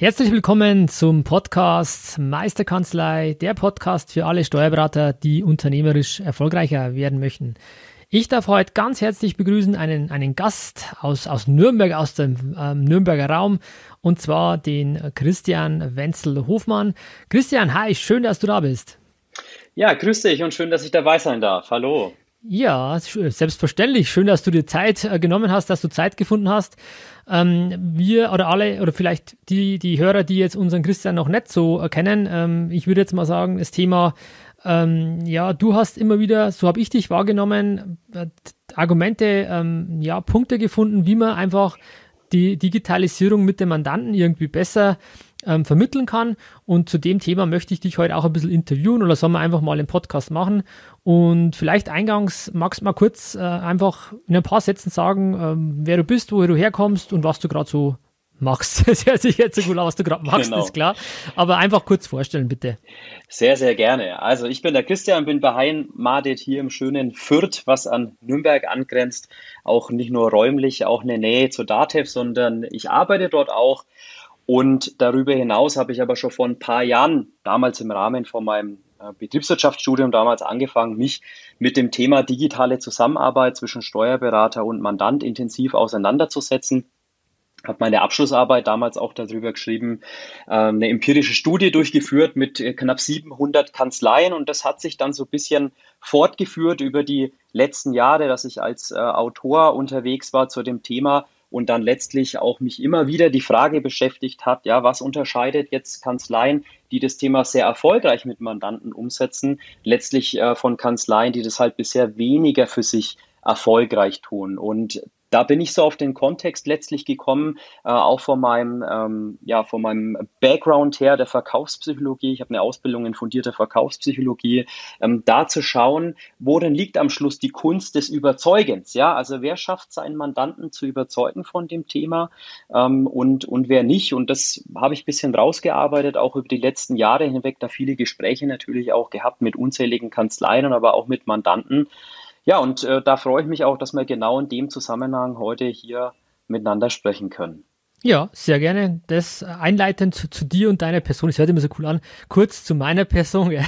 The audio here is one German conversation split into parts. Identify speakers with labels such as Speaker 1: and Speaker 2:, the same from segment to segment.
Speaker 1: Herzlich willkommen zum Podcast Meisterkanzlei, der Podcast für alle Steuerberater, die unternehmerisch erfolgreicher werden möchten. Ich darf heute ganz herzlich begrüßen einen, einen Gast aus, aus Nürnberg, aus dem ähm, Nürnberger Raum, und zwar den Christian Wenzel-Hofmann. Christian, hi, schön, dass du da bist.
Speaker 2: Ja, grüß dich und schön, dass ich dabei sein darf. Hallo.
Speaker 1: Ja, selbstverständlich. Schön, dass du dir Zeit äh, genommen hast, dass du Zeit gefunden hast. Ähm, wir oder alle oder vielleicht die, die Hörer, die jetzt unseren Christian noch nicht so erkennen, ähm, ich würde jetzt mal sagen, das Thema ähm, ja, du hast immer wieder, so habe ich dich wahrgenommen, äh, Argumente, ähm, ja, Punkte gefunden, wie man einfach die Digitalisierung mit dem Mandanten irgendwie besser ähm, vermitteln kann. Und zu dem Thema möchte ich dich heute auch ein bisschen interviewen oder sollen wir einfach mal einen Podcast machen. Und vielleicht eingangs magst du mal kurz äh, einfach in ein paar Sätzen sagen, ähm, wer du bist, woher du herkommst und was du gerade so machst. Das hört sich jetzt so gut an, was du gerade machst, genau. ist klar. Aber einfach kurz vorstellen, bitte.
Speaker 2: Sehr, sehr gerne. Also ich bin der Christian, bin beheimatet hier im schönen Fürth, was an Nürnberg angrenzt. Auch nicht nur räumlich, auch eine Nähe zur DATEV, sondern ich arbeite dort auch. Und darüber hinaus habe ich aber schon vor ein paar Jahren, damals im Rahmen von meinem Betriebswirtschaftsstudium damals angefangen, mich mit dem Thema digitale Zusammenarbeit zwischen Steuerberater und Mandant intensiv auseinanderzusetzen. Habe meine Abschlussarbeit damals auch darüber geschrieben, ähm, eine empirische Studie durchgeführt mit äh, knapp 700 Kanzleien. Und das hat sich dann so ein bisschen fortgeführt über die letzten Jahre, dass ich als äh, Autor unterwegs war zu dem Thema und dann letztlich auch mich immer wieder die Frage beschäftigt hat, ja, was unterscheidet jetzt Kanzleien, die das Thema sehr erfolgreich mit Mandanten umsetzen, letztlich äh, von Kanzleien, die das halt bisher weniger für sich erfolgreich tun. Und da bin ich so auf den Kontext letztlich gekommen, äh, auch von meinem, ähm, ja, von meinem Background her der Verkaufspsychologie. Ich habe eine Ausbildung in fundierter Verkaufspsychologie, ähm, da zu schauen, worin liegt am Schluss die Kunst des Überzeugens. Ja, also wer schafft seinen Mandanten zu überzeugen von dem Thema ähm, und, und wer nicht. Und das habe ich ein bisschen rausgearbeitet, auch über die letzten Jahre hinweg, da viele Gespräche natürlich auch gehabt mit unzähligen Kanzleien, aber auch mit Mandanten. Ja, und äh, da freue ich mich auch, dass wir genau in dem Zusammenhang heute hier miteinander sprechen können.
Speaker 1: Ja, sehr gerne. Das einleitend zu, zu, dir und deiner Person. Das hört immer so cool an. Kurz zu meiner Person. Ja.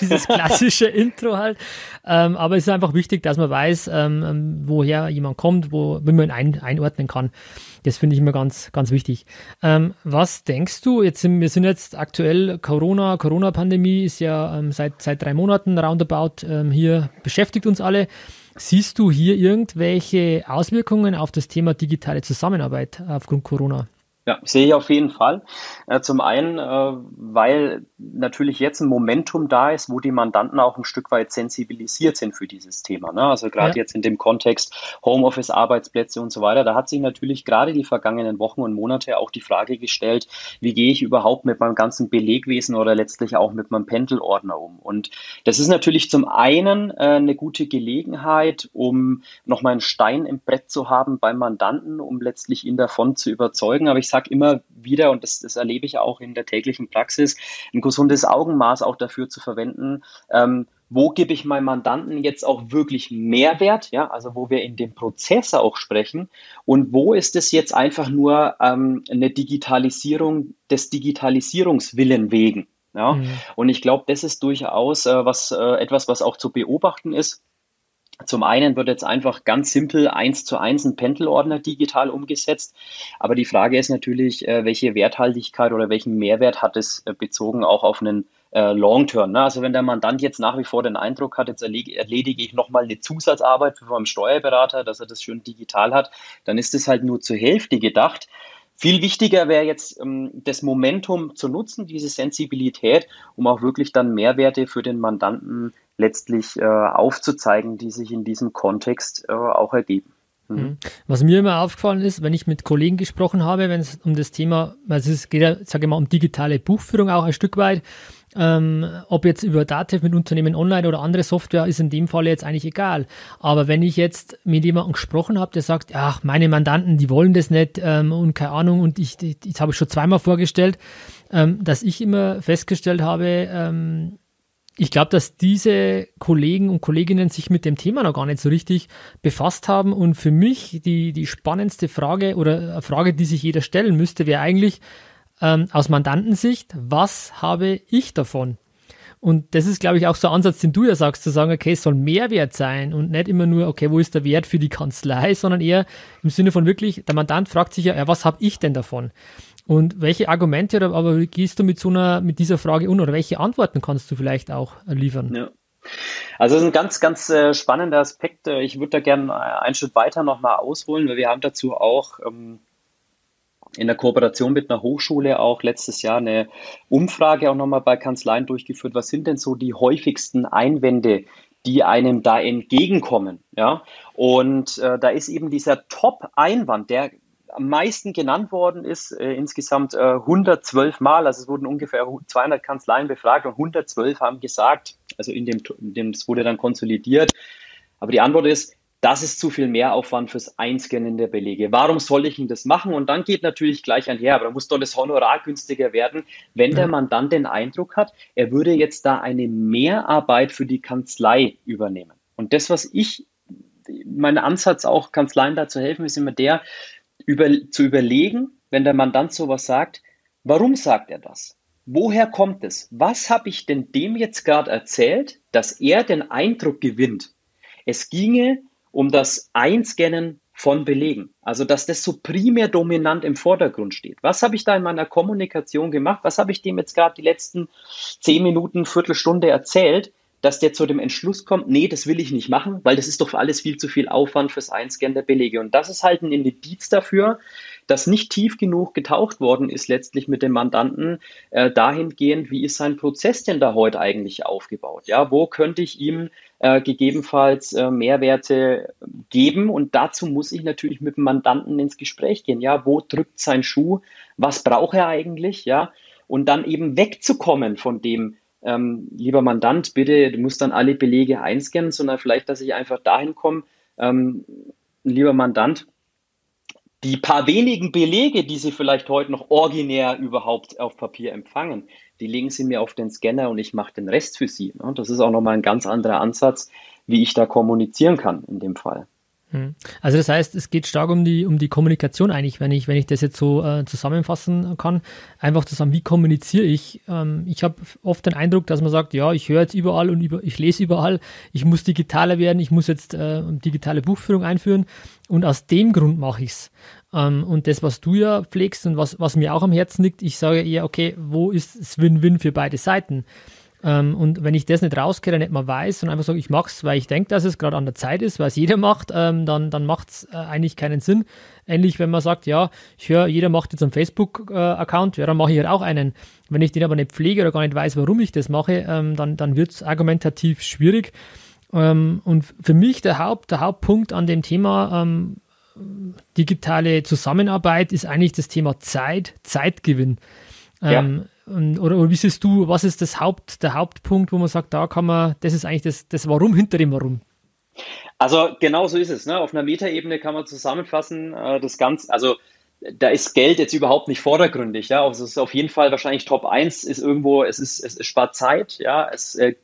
Speaker 1: Dieses klassische Intro halt. Ähm, aber es ist einfach wichtig, dass man weiß, ähm, ähm, woher jemand kommt, wo, wie man ihn ein, einordnen kann. Das finde ich immer ganz, ganz wichtig. Ähm, was denkst du? Jetzt sind, wir sind jetzt aktuell Corona, Corona-Pandemie ist ja ähm, seit, seit drei Monaten roundabout ähm, hier beschäftigt uns alle. Siehst du hier irgendwelche Auswirkungen auf das Thema digitale Zusammenarbeit aufgrund Corona?
Speaker 2: Ja, sehe ich auf jeden Fall. Äh, zum einen, äh, weil natürlich jetzt ein Momentum da ist, wo die Mandanten auch ein Stück weit sensibilisiert sind für dieses Thema. Ne? Also gerade ja. jetzt in dem Kontext Homeoffice, Arbeitsplätze und so weiter, da hat sich natürlich gerade die vergangenen Wochen und Monate auch die Frage gestellt, wie gehe ich überhaupt mit meinem ganzen Belegwesen oder letztlich auch mit meinem Pendelordner um? Und das ist natürlich zum einen äh, eine gute Gelegenheit, um nochmal einen Stein im Brett zu haben beim Mandanten, um letztlich ihn davon zu überzeugen. Aber ich sage sage immer wieder, und das, das erlebe ich auch in der täglichen Praxis, ein gesundes Augenmaß auch dafür zu verwenden, ähm, wo gebe ich meinem Mandanten jetzt auch wirklich Mehrwert, ja, also wo wir in dem Prozess auch sprechen und wo ist es jetzt einfach nur ähm, eine Digitalisierung des Digitalisierungswillen wegen. Ja? Mhm. Und ich glaube, das ist durchaus äh, was, äh, etwas, was auch zu beobachten ist. Zum einen wird jetzt einfach ganz simpel eins zu eins ein Pendelordner digital umgesetzt. Aber die Frage ist natürlich, äh, welche Werthaltigkeit oder welchen Mehrwert hat es äh, bezogen auch auf einen äh, Long-Term. Ne? Also wenn der Mandant jetzt nach wie vor den Eindruck hat, jetzt erledige ich nochmal eine Zusatzarbeit für meinen Steuerberater, dass er das schön digital hat, dann ist es halt nur zur Hälfte gedacht. Viel wichtiger wäre jetzt ähm, das Momentum zu nutzen, diese Sensibilität, um auch wirklich dann Mehrwerte für den Mandanten letztlich äh, aufzuzeigen, die sich in diesem Kontext äh, auch ergeben.
Speaker 1: Mhm. Was mir immer aufgefallen ist, wenn ich mit Kollegen gesprochen habe, wenn es um das Thema, also es geht ja, sage ich mal, um digitale Buchführung auch ein Stück weit, ähm, ob jetzt über Datev mit Unternehmen online oder andere Software, ist in dem Fall jetzt eigentlich egal. Aber wenn ich jetzt mit jemandem gesprochen habe, der sagt, ach, meine Mandanten, die wollen das nicht ähm, und keine Ahnung und ich, das habe ich schon zweimal vorgestellt, ähm, dass ich immer festgestellt habe, ähm, ich glaube, dass diese Kollegen und Kolleginnen sich mit dem Thema noch gar nicht so richtig befasst haben. Und für mich die, die spannendste Frage oder eine Frage, die sich jeder stellen müsste, wäre eigentlich ähm, aus Mandantensicht, was habe ich davon? Und das ist, glaube ich, auch so ein Ansatz, den du ja sagst, zu sagen, okay, es soll Mehrwert sein und nicht immer nur, okay, wo ist der Wert für die Kanzlei, sondern eher im Sinne von wirklich, der Mandant fragt sich ja, ja was habe ich denn davon? Und welche Argumente oder aber gehst du mit so einer, mit dieser Frage um oder welche Antworten kannst du vielleicht auch liefern?
Speaker 2: Ja. Also das ist ein ganz, ganz äh, spannender Aspekt. Äh, ich würde da gerne einen Schritt weiter nochmal ausholen, weil wir haben dazu auch ähm, in der Kooperation mit einer Hochschule auch letztes Jahr eine Umfrage auch nochmal bei Kanzleien durchgeführt. Was sind denn so die häufigsten Einwände, die einem da entgegenkommen? Ja, und äh, da ist eben dieser Top-Einwand, der am meisten genannt worden ist, äh, insgesamt äh, 112 Mal, also es wurden ungefähr 200 Kanzleien befragt und 112 haben gesagt, also in dem, in dem es wurde dann konsolidiert, aber die Antwort ist, das ist zu viel Mehraufwand fürs Einscannen der Belege. Warum soll ich denn das machen? Und dann geht natürlich gleich einher, aber da muss doch das Honorar günstiger werden, wenn der Mandant den Eindruck hat, er würde jetzt da eine Mehrarbeit für die Kanzlei übernehmen. Und das, was ich, mein Ansatz auch Kanzleien da zu helfen, ist immer der, über, zu überlegen, wenn der Mandant sowas sagt, warum sagt er das? Woher kommt es? Was habe ich denn dem jetzt gerade erzählt, dass er den Eindruck gewinnt? Es ginge um das Einscannen von Belegen. Also, dass das so primär dominant im Vordergrund steht. Was habe ich da in meiner Kommunikation gemacht? Was habe ich dem jetzt gerade die letzten zehn Minuten, Viertelstunde erzählt, dass der zu dem Entschluss kommt, nee, das will ich nicht machen, weil das ist doch alles viel zu viel Aufwand fürs Einscannen der Belege. Und das ist halt ein Indiz dafür, dass nicht tief genug getaucht worden ist, letztlich mit dem Mandanten, äh, dahingehend, wie ist sein Prozess denn da heute eigentlich aufgebaut? Ja, wo könnte ich ihm äh, gegebenenfalls äh, Mehrwerte geben? Und dazu muss ich natürlich mit dem Mandanten ins Gespräch gehen. Ja, wo drückt sein Schuh? Was braucht er eigentlich? Ja, und dann eben wegzukommen von dem, ähm, lieber Mandant, bitte, du musst dann alle Belege einscannen, sondern vielleicht, dass ich einfach dahin komme, ähm, lieber Mandant, die paar wenigen Belege, die Sie vielleicht heute noch originär überhaupt auf Papier empfangen, die legen Sie mir auf den Scanner und ich mache den Rest für Sie. Das ist auch nochmal ein ganz anderer Ansatz, wie ich da kommunizieren kann in dem Fall.
Speaker 1: Hm. Also das heißt, es geht stark um die, um die Kommunikation eigentlich, wenn ich, wenn ich das jetzt so äh, zusammenfassen kann. Einfach zu sagen, wie kommuniziere ich? Ähm, ich habe oft den Eindruck, dass man sagt, ja, ich höre jetzt überall und über, ich lese überall, ich muss digitaler werden, ich muss jetzt äh, digitale Buchführung einführen und aus dem Grund mache ich es. Ähm, und das, was du ja pflegst und was, was mir auch am Herzen liegt, ich sage eher, okay, wo ist es Win-Win für beide Seiten? Ähm, und wenn ich das nicht rauskehre, nicht mal weiß und einfach sage, ich mache es, weil ich denke, dass es gerade an der Zeit ist, weil es jeder macht, ähm, dann, dann macht es äh, eigentlich keinen Sinn. Ähnlich, wenn man sagt, ja, ich höre, jeder macht jetzt einen Facebook-Account, ja, dann mache ich halt auch einen. Wenn ich den aber nicht pflege oder gar nicht weiß, warum ich das mache, ähm, dann, dann wird es argumentativ schwierig. Ähm, und für mich der, Haupt, der Hauptpunkt an dem Thema ähm, digitale Zusammenarbeit ist eigentlich das Thema Zeit, Zeitgewinn. Ja. Ähm, oder, oder, wie siehst du, was ist das Haupt, der Hauptpunkt, wo man sagt, da kann man, das ist eigentlich das, das Warum hinter dem Warum?
Speaker 2: Also genau so ist es. Ne? Auf einer Metaebene kann man zusammenfassen, äh, das Ganze, also da ist Geld jetzt überhaupt nicht vordergründig, ja. Also es ist auf jeden Fall wahrscheinlich Top 1 ist irgendwo, es ist, es spart Zeit, ja, es äh,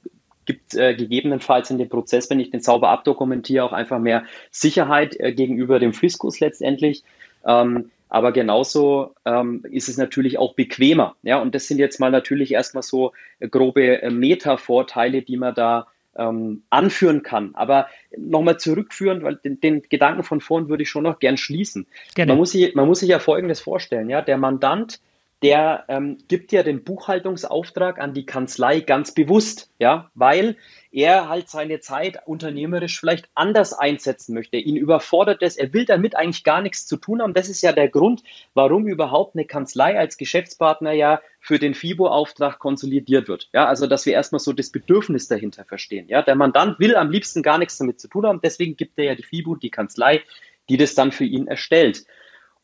Speaker 2: gibt äh, gegebenenfalls in dem Prozess, wenn ich den sauber abdokumentiere, auch einfach mehr Sicherheit äh, gegenüber dem Fiskus letztendlich. Ähm, aber genauso ähm, ist es natürlich auch bequemer. Ja, und das sind jetzt mal natürlich erstmal so grobe äh, Meta-Vorteile, die man da ähm, anführen kann. Aber nochmal zurückführen, weil den, den, Gedanken von vorn würde ich schon noch gern schließen. Gerne. Man, muss sich, man muss sich ja Folgendes vorstellen. Ja, der Mandant der ähm, gibt ja den Buchhaltungsauftrag an die Kanzlei ganz bewusst, ja, weil er halt seine Zeit unternehmerisch vielleicht anders einsetzen möchte. Ihn überfordert es, er will damit eigentlich gar nichts zu tun haben. Das ist ja der Grund, warum überhaupt eine Kanzlei als Geschäftspartner ja für den FIBO-Auftrag konsolidiert wird. Ja, also dass wir erstmal so das Bedürfnis dahinter verstehen. Ja, der Mandant will am liebsten gar nichts damit zu tun haben, deswegen gibt er ja die FIBO, die Kanzlei, die das dann für ihn erstellt.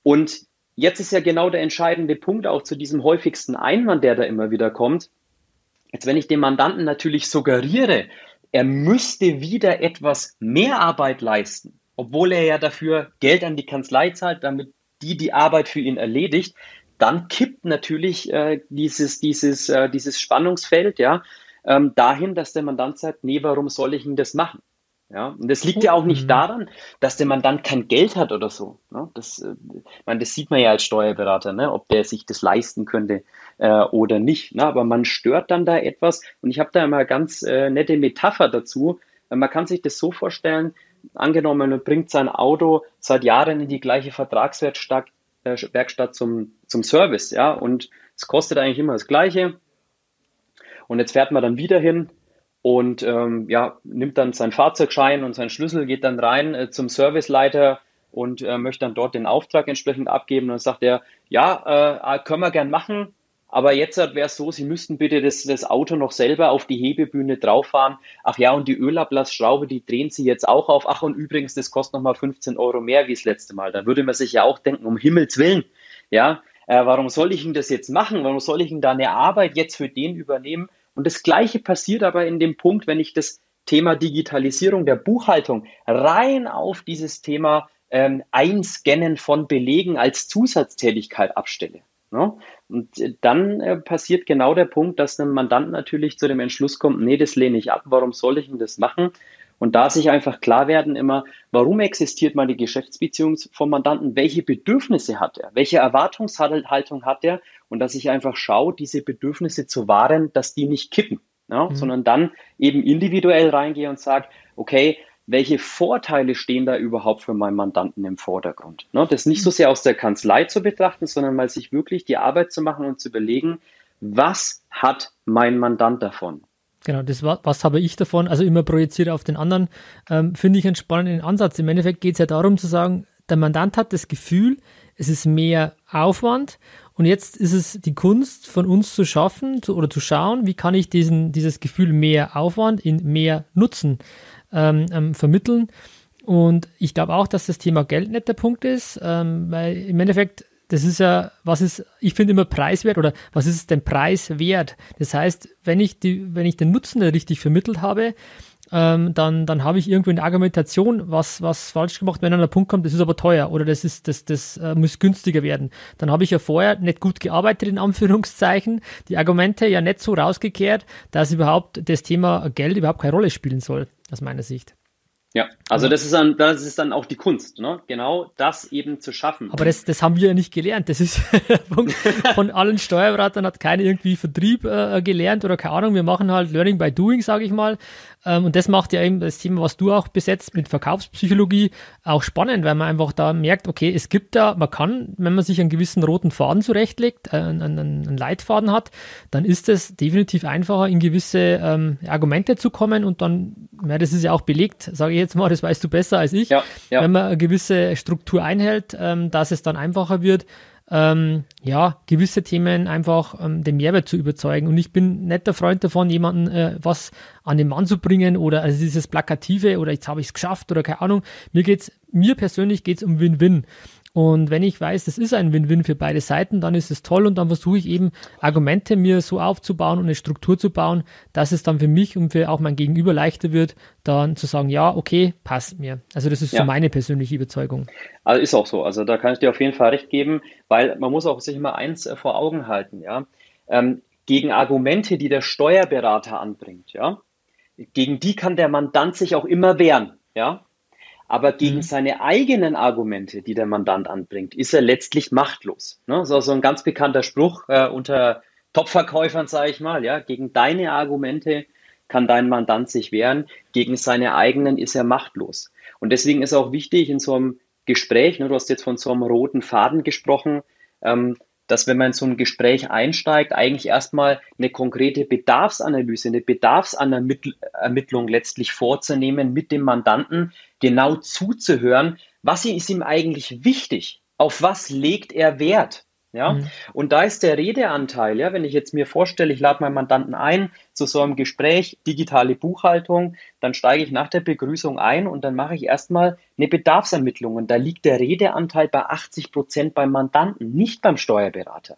Speaker 2: Und jetzt ist ja genau der entscheidende Punkt auch zu diesem häufigsten Einwand, der da immer wieder kommt. Jetzt, wenn ich dem Mandanten natürlich suggeriere, er müsste wieder etwas mehr Arbeit leisten, obwohl er ja dafür Geld an die Kanzlei zahlt, damit die die Arbeit für ihn erledigt, dann kippt natürlich äh, dieses, dieses, äh, dieses Spannungsfeld ja, ähm, dahin, dass der Mandant sagt, nee, warum soll ich denn das machen? Ja, und das liegt ja auch nicht mhm. daran, dass der Mandant kein Geld hat oder so. Ne? Das, äh, meine, das sieht man ja als Steuerberater, ne? ob der sich das leisten könnte äh, oder nicht. Ne? Aber man stört dann da etwas. Und ich habe da immer ganz äh, nette Metapher dazu. Man kann sich das so vorstellen, angenommen, man bringt sein Auto seit Jahren in die gleiche Vertragswerkstatt äh, Werkstatt zum, zum Service, ja, und es kostet eigentlich immer das Gleiche. Und jetzt fährt man dann wieder hin und ähm, ja, nimmt dann seinen Fahrzeugschein und seinen Schlüssel, geht dann rein äh, zum Serviceleiter und äh, möchte dann dort den Auftrag entsprechend abgeben. Und dann sagt er, ja, äh, können wir gern machen, aber jetzt wäre es so, Sie müssten bitte das, das Auto noch selber auf die Hebebühne drauffahren. Ach ja, und die Ölablassschraube, die drehen Sie jetzt auch auf. Ach, und übrigens, das kostet nochmal 15 Euro mehr wie das letzte Mal. Da würde man sich ja auch denken, um Himmels Willen, ja, äh, warum soll ich Ihnen das jetzt machen? Warum soll ich Ihnen da eine Arbeit jetzt für den übernehmen? Und das Gleiche passiert aber in dem Punkt, wenn ich das Thema Digitalisierung der Buchhaltung rein auf dieses Thema ähm, Einscannen von Belegen als Zusatztätigkeit abstelle. Ne? Und äh, dann äh, passiert genau der Punkt, dass ein Mandant natürlich zu dem Entschluss kommt, nee, das lehne ich ab, warum soll ich denn das machen? Und da sich einfach klar werden immer, warum existiert meine Geschäftsbeziehung vom Mandanten, welche Bedürfnisse hat er, welche Erwartungshaltung hat er und dass ich einfach schaue, diese Bedürfnisse zu wahren, dass die nicht kippen, ja, mhm. sondern dann eben individuell reingehe und sage, okay, welche Vorteile stehen da überhaupt für meinen Mandanten im Vordergrund. Ne? Das nicht so sehr aus der Kanzlei zu betrachten, sondern mal sich wirklich die Arbeit zu machen und zu überlegen, was hat mein Mandant davon?
Speaker 1: Genau, das war, was habe ich davon? Also immer projiziert auf den anderen, ähm, finde ich einen spannenden Ansatz. Im Endeffekt geht es ja darum zu sagen, der Mandant hat das Gefühl, es ist mehr Aufwand und jetzt ist es die Kunst von uns zu schaffen zu, oder zu schauen, wie kann ich diesen, dieses Gefühl mehr Aufwand in mehr Nutzen ähm, ähm, vermitteln. Und ich glaube auch, dass das Thema Geld nicht der Punkt ist, ähm, weil im Endeffekt, das ist ja, was ist, ich finde immer preiswert oder was ist denn Preis wert? Das heißt, wenn ich, die, wenn ich den Nutzen richtig vermittelt habe, ähm, dann, dann habe ich irgendwie eine Argumentation, was, was falsch gemacht, wenn an der Punkt kommt, das ist aber teuer oder das ist, das, das äh, muss günstiger werden. Dann habe ich ja vorher nicht gut gearbeitet, in Anführungszeichen, die Argumente ja nicht so rausgekehrt, dass überhaupt das Thema Geld überhaupt keine Rolle spielen soll aus meiner Sicht.
Speaker 2: Ja, also das ist dann, das ist dann auch die Kunst, ne? Genau das eben zu schaffen.
Speaker 1: Aber das, das haben wir ja nicht gelernt. Das ist. Von allen Steuerberatern hat keiner irgendwie Vertrieb äh, gelernt oder keine Ahnung. Wir machen halt Learning by Doing, sage ich mal. Ähm, und das macht ja eben das Thema, was du auch besetzt mit Verkaufspsychologie, auch spannend, weil man einfach da merkt, okay, es gibt da, man kann, wenn man sich einen gewissen roten Faden zurechtlegt, äh, einen, einen, Leitfaden hat, dann ist es definitiv einfacher, in gewisse ähm, Argumente zu kommen und dann, ja, das ist ja auch belegt, sage ich jetzt mal, das weißt du besser als ich, ja, ja. wenn man eine gewisse Struktur einhält, ähm, dass es dann einfacher wird, ähm, ja, gewisse Themen einfach ähm, den Mehrwert zu überzeugen. Und ich bin nicht der Freund davon, jemanden äh, was an den Mann zu bringen oder also dieses Plakative oder jetzt habe ich es geschafft oder keine Ahnung. Mir geht's, mir persönlich geht's um Win-Win. Und wenn ich weiß, das ist ein Win-Win für beide Seiten, dann ist es toll und dann versuche ich eben Argumente mir so aufzubauen und eine Struktur zu bauen, dass es dann für mich und für auch mein Gegenüber leichter wird, dann zu sagen, ja, okay, passt mir. Also das ist ja. so meine persönliche Überzeugung.
Speaker 2: Also ist auch so. Also da kann ich dir auf jeden Fall recht geben, weil man muss auch sich immer eins äh, vor Augen halten, ja. Ähm, gegen Argumente, die der Steuerberater anbringt, ja, gegen die kann der Mandant sich auch immer wehren, ja. Aber gegen mhm. seine eigenen Argumente, die der Mandant anbringt, ist er letztlich machtlos. Ne? Das ist auch so ein ganz bekannter Spruch äh, unter Top-Verkäufern, sage ich mal. Ja, gegen deine Argumente kann dein Mandant sich wehren, gegen seine eigenen ist er machtlos. Und deswegen ist auch wichtig in so einem Gespräch, ne, du hast jetzt von so einem roten Faden gesprochen, ähm, dass wenn man in so ein Gespräch einsteigt, eigentlich erstmal eine konkrete Bedarfsanalyse, eine Bedarfsermittlung letztlich vorzunehmen mit dem Mandanten, genau zuzuhören, was ist ihm eigentlich wichtig, auf was legt er Wert, Ja, mhm. und da ist der Redeanteil, ja, wenn ich jetzt mir vorstelle, ich lade meinen Mandanten ein zu so einem Gespräch, digitale Buchhaltung, dann steige ich nach der Begrüßung ein und dann mache ich erstmal eine Bedarfsermittlung und da liegt der Redeanteil bei 80 Prozent beim Mandanten, nicht beim Steuerberater.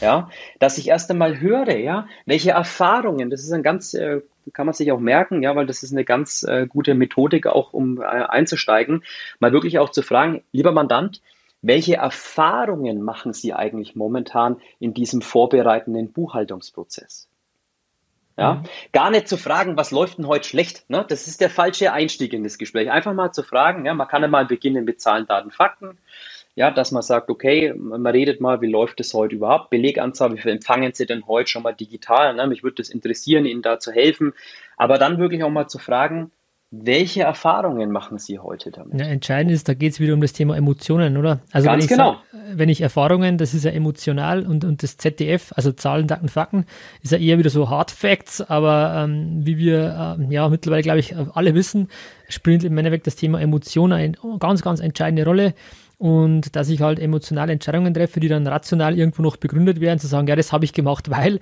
Speaker 2: Ja, dass ich erst einmal höre, ja, welche Erfahrungen, das ist ein ganz, äh, kann man sich auch merken, ja, weil das ist eine ganz äh, gute Methodik auch, um äh, einzusteigen, mal wirklich auch zu fragen, lieber Mandant, welche Erfahrungen machen Sie eigentlich momentan in diesem vorbereitenden Buchhaltungsprozess? Ja, mhm. gar nicht zu fragen, was läuft denn heute schlecht? Ne? Das ist der falsche Einstieg in das Gespräch. Einfach mal zu fragen, ja, man kann ja mal beginnen mit Zahlen, Daten, Fakten. Ja, dass man sagt, okay, man redet mal, wie läuft es heute überhaupt? Beleganzahl, wie viel empfangen Sie denn heute schon mal digital? Ne? Mich würde das interessieren, Ihnen da zu helfen. Aber dann wirklich auch mal zu fragen, welche Erfahrungen machen Sie heute damit?
Speaker 1: Ja, entscheidend ist, da geht es wieder um das Thema Emotionen, oder?
Speaker 2: Also Ganz
Speaker 1: wenn ich
Speaker 2: genau.
Speaker 1: Sag, wenn ich Erfahrungen, das ist ja emotional und, und das ZDF, also Zahlen, Daten, Fakten, ist ja eher wieder so Hard Facts, aber ähm, wie wir äh, ja mittlerweile, glaube ich, alle wissen, spielt im Endeffekt das Thema Emotionen eine ganz, ganz entscheidende Rolle und dass ich halt emotionale Entscheidungen treffe, die dann rational irgendwo noch begründet werden, zu sagen, ja, das habe ich gemacht, weil,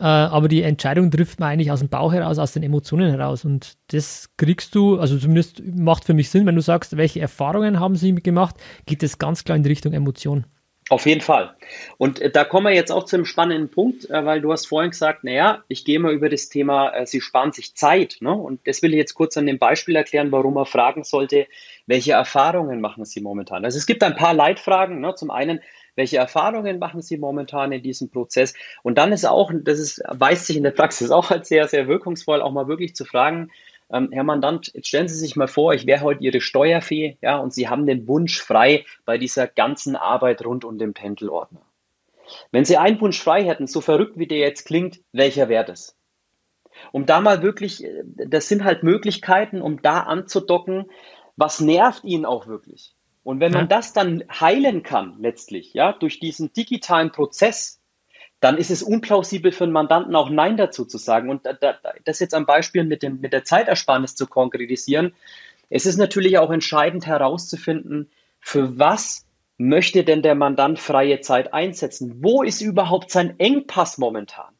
Speaker 1: äh, aber die Entscheidung trifft man eigentlich aus dem Bauch heraus, aus den Emotionen heraus und das kriegst du, also zumindest macht für mich Sinn, wenn du sagst, welche Erfahrungen haben sie gemacht, geht es ganz klar in die Richtung Emotion.
Speaker 2: Auf jeden Fall. Und äh, da kommen wir jetzt auch zu einem spannenden Punkt, äh, weil du hast vorhin gesagt, naja, ich gehe mal über das Thema, äh, sie sparen sich Zeit. Ne? Und das will ich jetzt kurz an dem Beispiel erklären, warum man fragen sollte, welche Erfahrungen machen Sie momentan? Also es gibt ein paar Leitfragen. Ne? Zum einen, welche Erfahrungen machen Sie momentan in diesem Prozess? Und dann ist auch, das ist, weist sich in der Praxis auch als sehr, sehr wirkungsvoll, auch mal wirklich zu fragen, ähm, Herr Mandant, jetzt stellen Sie sich mal vor, ich wäre heute Ihre Steuerfee, ja, und Sie haben den Wunsch frei bei dieser ganzen Arbeit rund um den Pendelordner. Wenn Sie einen Wunsch frei hätten, so verrückt wie der jetzt klingt, welcher wäre das? Um da mal wirklich, äh, das sind halt Möglichkeiten, um da anzudocken, was nervt Ihnen auch wirklich? Und wenn man das dann heilen kann, letztlich, ja, durch diesen digitalen Prozess, dann ist es unplausibel für einen Mandanten auch Nein dazu zu sagen. Und das jetzt am Beispiel mit, dem, mit der Zeitersparnis zu konkretisieren. Es ist natürlich auch entscheidend herauszufinden, für was möchte denn der Mandant freie Zeit einsetzen? Wo ist überhaupt sein Engpass momentan?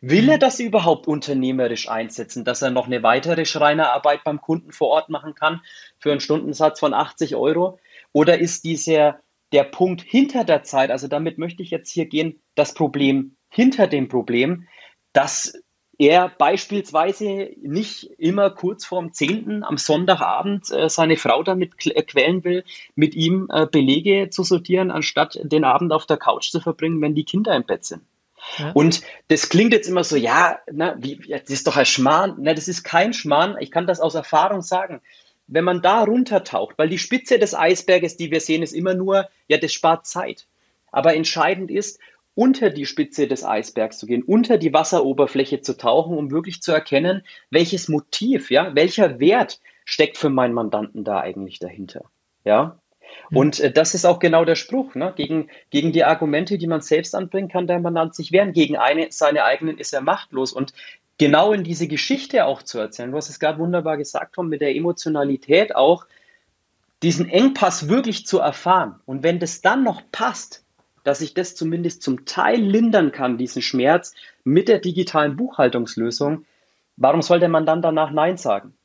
Speaker 2: Will er mhm. das überhaupt unternehmerisch einsetzen, dass er noch eine weitere Schreinerarbeit beim Kunden vor Ort machen kann für einen Stundensatz von 80 Euro? Oder ist dieser der Punkt hinter der Zeit, also damit möchte ich jetzt hier gehen, das Problem hinter dem Problem, dass er beispielsweise nicht immer kurz vorm 10. am Sonntagabend äh, seine Frau damit äh, quälen will, mit ihm äh, Belege zu sortieren, anstatt den Abend auf der Couch zu verbringen, wenn die Kinder im Bett sind. Ja. Und das klingt jetzt immer so, ja, na, wie, das ist doch ein Schmarrn. Na, das ist kein Schmarrn. Ich kann das aus Erfahrung sagen wenn man da runtertaucht, weil die Spitze des Eisberges, die wir sehen, ist immer nur, ja, das spart Zeit. Aber entscheidend ist, unter die Spitze des Eisbergs zu gehen, unter die Wasseroberfläche zu tauchen, um wirklich zu erkennen, welches Motiv, ja, welcher Wert steckt für meinen Mandanten da eigentlich dahinter. Ja. Hm. Und äh, das ist auch genau der Spruch. Ne? Gegen, gegen die Argumente, die man selbst anbringen kann, der Mandant sich wehren. Gegen eine, seine eigenen ist er machtlos. Und genau in diese Geschichte auch zu erzählen. Du hast es gerade wunderbar gesagt, Tom, mit der Emotionalität auch, diesen Engpass wirklich zu erfahren. Und wenn das dann noch passt, dass ich das zumindest zum Teil lindern kann, diesen Schmerz mit der digitalen Buchhaltungslösung, warum sollte man dann danach Nein sagen?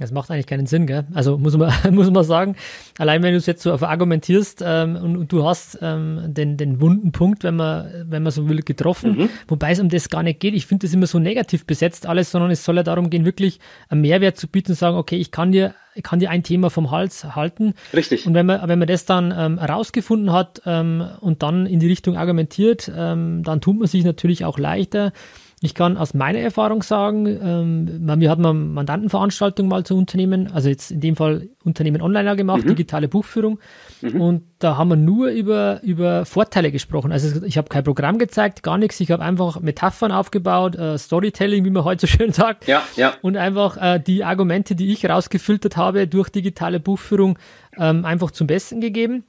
Speaker 1: Das macht eigentlich keinen Sinn, gell? Also muss man, muss man sagen, allein wenn du es jetzt so argumentierst ähm, und, und, du hast ähm, den, den wunden Punkt, wenn man, wenn man so will, getroffen, mhm. wobei es um das gar nicht geht. Ich finde das immer so negativ besetzt alles, sondern es soll ja darum gehen, wirklich einen Mehrwert zu bieten und sagen, okay, ich kann dir, ich kann dir ein Thema vom Hals halten.
Speaker 2: Richtig.
Speaker 1: Und wenn man, wenn man das dann ähm, herausgefunden hat ähm, und dann in die Richtung argumentiert, ähm, dann tut man sich natürlich auch leichter. Ich kann aus meiner Erfahrung sagen, ähm, wir hatten mal Mandantenveranstaltung mal zu Unternehmen, also jetzt in dem Fall Unternehmen online gemacht, mhm. digitale Buchführung. Mhm. Und da haben wir nur über, über Vorteile gesprochen. Also ich habe kein Programm gezeigt, gar nichts. Ich habe einfach Metaphern aufgebaut, äh, Storytelling, wie man heute so schön sagt.
Speaker 2: Ja, ja.
Speaker 1: Und einfach äh, die Argumente, die ich rausgefiltert habe durch digitale Buchführung, ähm, einfach zum Besten gegeben.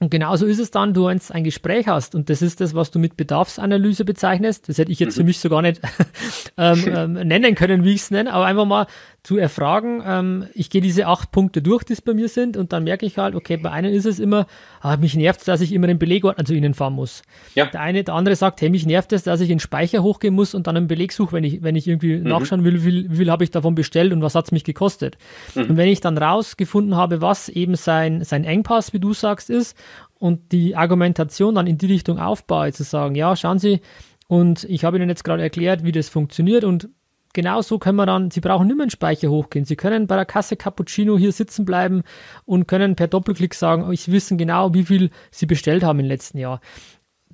Speaker 1: Und genauso ist es dann, du ein Gespräch hast und das ist das, was du mit Bedarfsanalyse bezeichnest. Das hätte ich jetzt mhm. für mich so gar nicht ähm, ähm, nennen können, wie ich es nenne, aber einfach mal zu erfragen. Ähm, ich gehe diese acht Punkte durch, die es bei mir sind, und dann merke ich halt, okay, bei einem ist es immer, ah, mich nervt es, dass ich immer den Belegordner zu Ihnen fahren muss. Ja. Der eine, der andere sagt, hey, mich nervt es, dass ich in den Speicher hochgehen muss und dann einen Beleg suche, wenn ich, wenn ich irgendwie mhm. nachschauen will, wie viel, wie viel habe ich davon bestellt und was hat es mich gekostet. Mhm. Und wenn ich dann rausgefunden habe, was eben sein, sein Engpass, wie du sagst, ist, und die Argumentation dann in die Richtung aufbaue, zu sagen, ja, schauen Sie, und ich habe Ihnen jetzt gerade erklärt, wie das funktioniert und genau so können wir dann, Sie brauchen nicht mehr einen Speicher hochgehen. Sie können bei der Kasse Cappuccino hier sitzen bleiben und können per Doppelklick sagen, oh, ich wissen genau, wie viel Sie bestellt haben im letzten Jahr.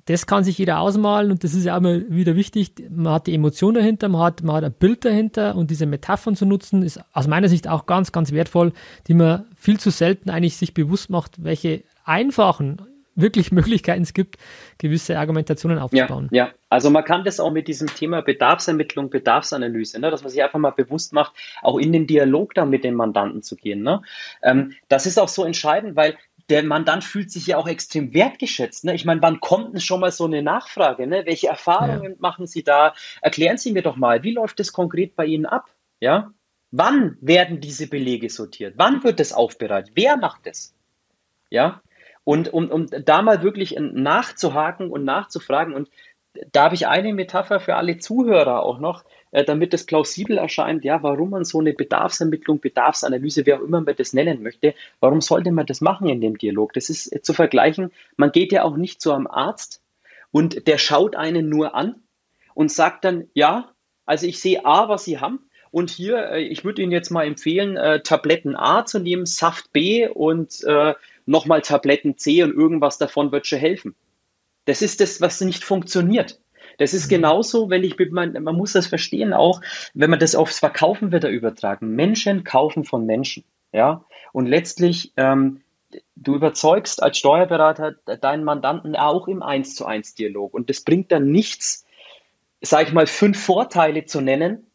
Speaker 1: Das kann sich jeder ausmalen und das ist ja immer wieder wichtig. Man hat die Emotion dahinter, man hat, man hat ein Bild dahinter und diese Metaphern zu nutzen ist aus meiner Sicht auch ganz, ganz wertvoll, die man viel zu selten eigentlich sich bewusst macht, welche einfachen wirklich Möglichkeiten es gibt, gewisse Argumentationen aufzubauen.
Speaker 2: Ja, ja, also man kann das auch mit diesem Thema Bedarfsermittlung, Bedarfsanalyse, ne, dass man sich einfach mal bewusst macht, auch in den Dialog da mit den Mandanten zu gehen. Ne? Ähm, das ist auch so entscheidend, weil der Mandant fühlt sich ja auch extrem wertgeschätzt. Ne? Ich meine, wann kommt denn schon mal so eine Nachfrage? Ne? Welche Erfahrungen ja. machen Sie da? Erklären Sie mir doch mal, wie läuft das konkret bei Ihnen ab? Ja? Wann werden diese Belege sortiert? Wann wird das aufbereitet? Wer macht das? Ja? Und um, um da mal wirklich nachzuhaken und nachzufragen, und da habe ich eine Metapher für alle Zuhörer auch noch, äh, damit es plausibel erscheint, ja, warum man so eine Bedarfsermittlung, Bedarfsanalyse, wie auch immer man das nennen möchte, warum sollte man das machen in dem Dialog? Das ist äh, zu vergleichen, man geht ja auch nicht zu einem Arzt und der schaut einen nur an und sagt dann, ja, also ich sehe A, was Sie haben, und hier, äh, ich würde Ihnen jetzt mal empfehlen, äh, Tabletten A zu nehmen, Saft B und äh, nochmal Tabletten C und irgendwas davon wird schon helfen. Das ist das, was nicht funktioniert. Das ist mhm. genauso, wenn ich mit man, man muss das verstehen auch, wenn man das aufs Verkaufen wieder übertragen. Menschen kaufen von Menschen, ja. Und letztlich, ähm, du überzeugst als Steuerberater deinen Mandanten auch im Eins zu eins Dialog. Und das bringt dann nichts, sage ich mal, fünf Vorteile zu nennen,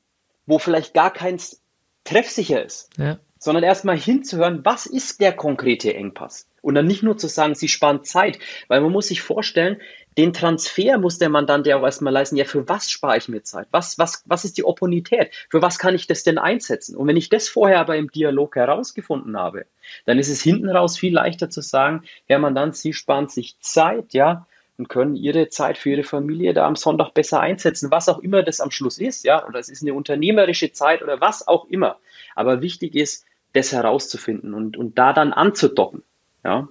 Speaker 2: wo vielleicht gar keins treffsicher ist, ja. Sondern erstmal hinzuhören, was ist der konkrete Engpass? Und dann nicht nur zu sagen, sie sparen Zeit, weil man muss sich vorstellen, den Transfer muss der Mandant ja auch erstmal leisten. Ja, für was spare ich mir Zeit? Was, was, was ist die Opportunität? Für was kann ich das denn einsetzen? Und wenn ich das vorher aber im Dialog herausgefunden habe, dann ist es hinten raus viel leichter zu sagen, Herr Mandant, Sie sparen sich Zeit, ja, und können ihre Zeit für ihre Familie da am Sonntag besser einsetzen, was auch immer das am Schluss ist, ja, oder es ist eine unternehmerische Zeit oder was auch immer. Aber wichtig ist, das herauszufinden und, und da dann anzudocken. Ja.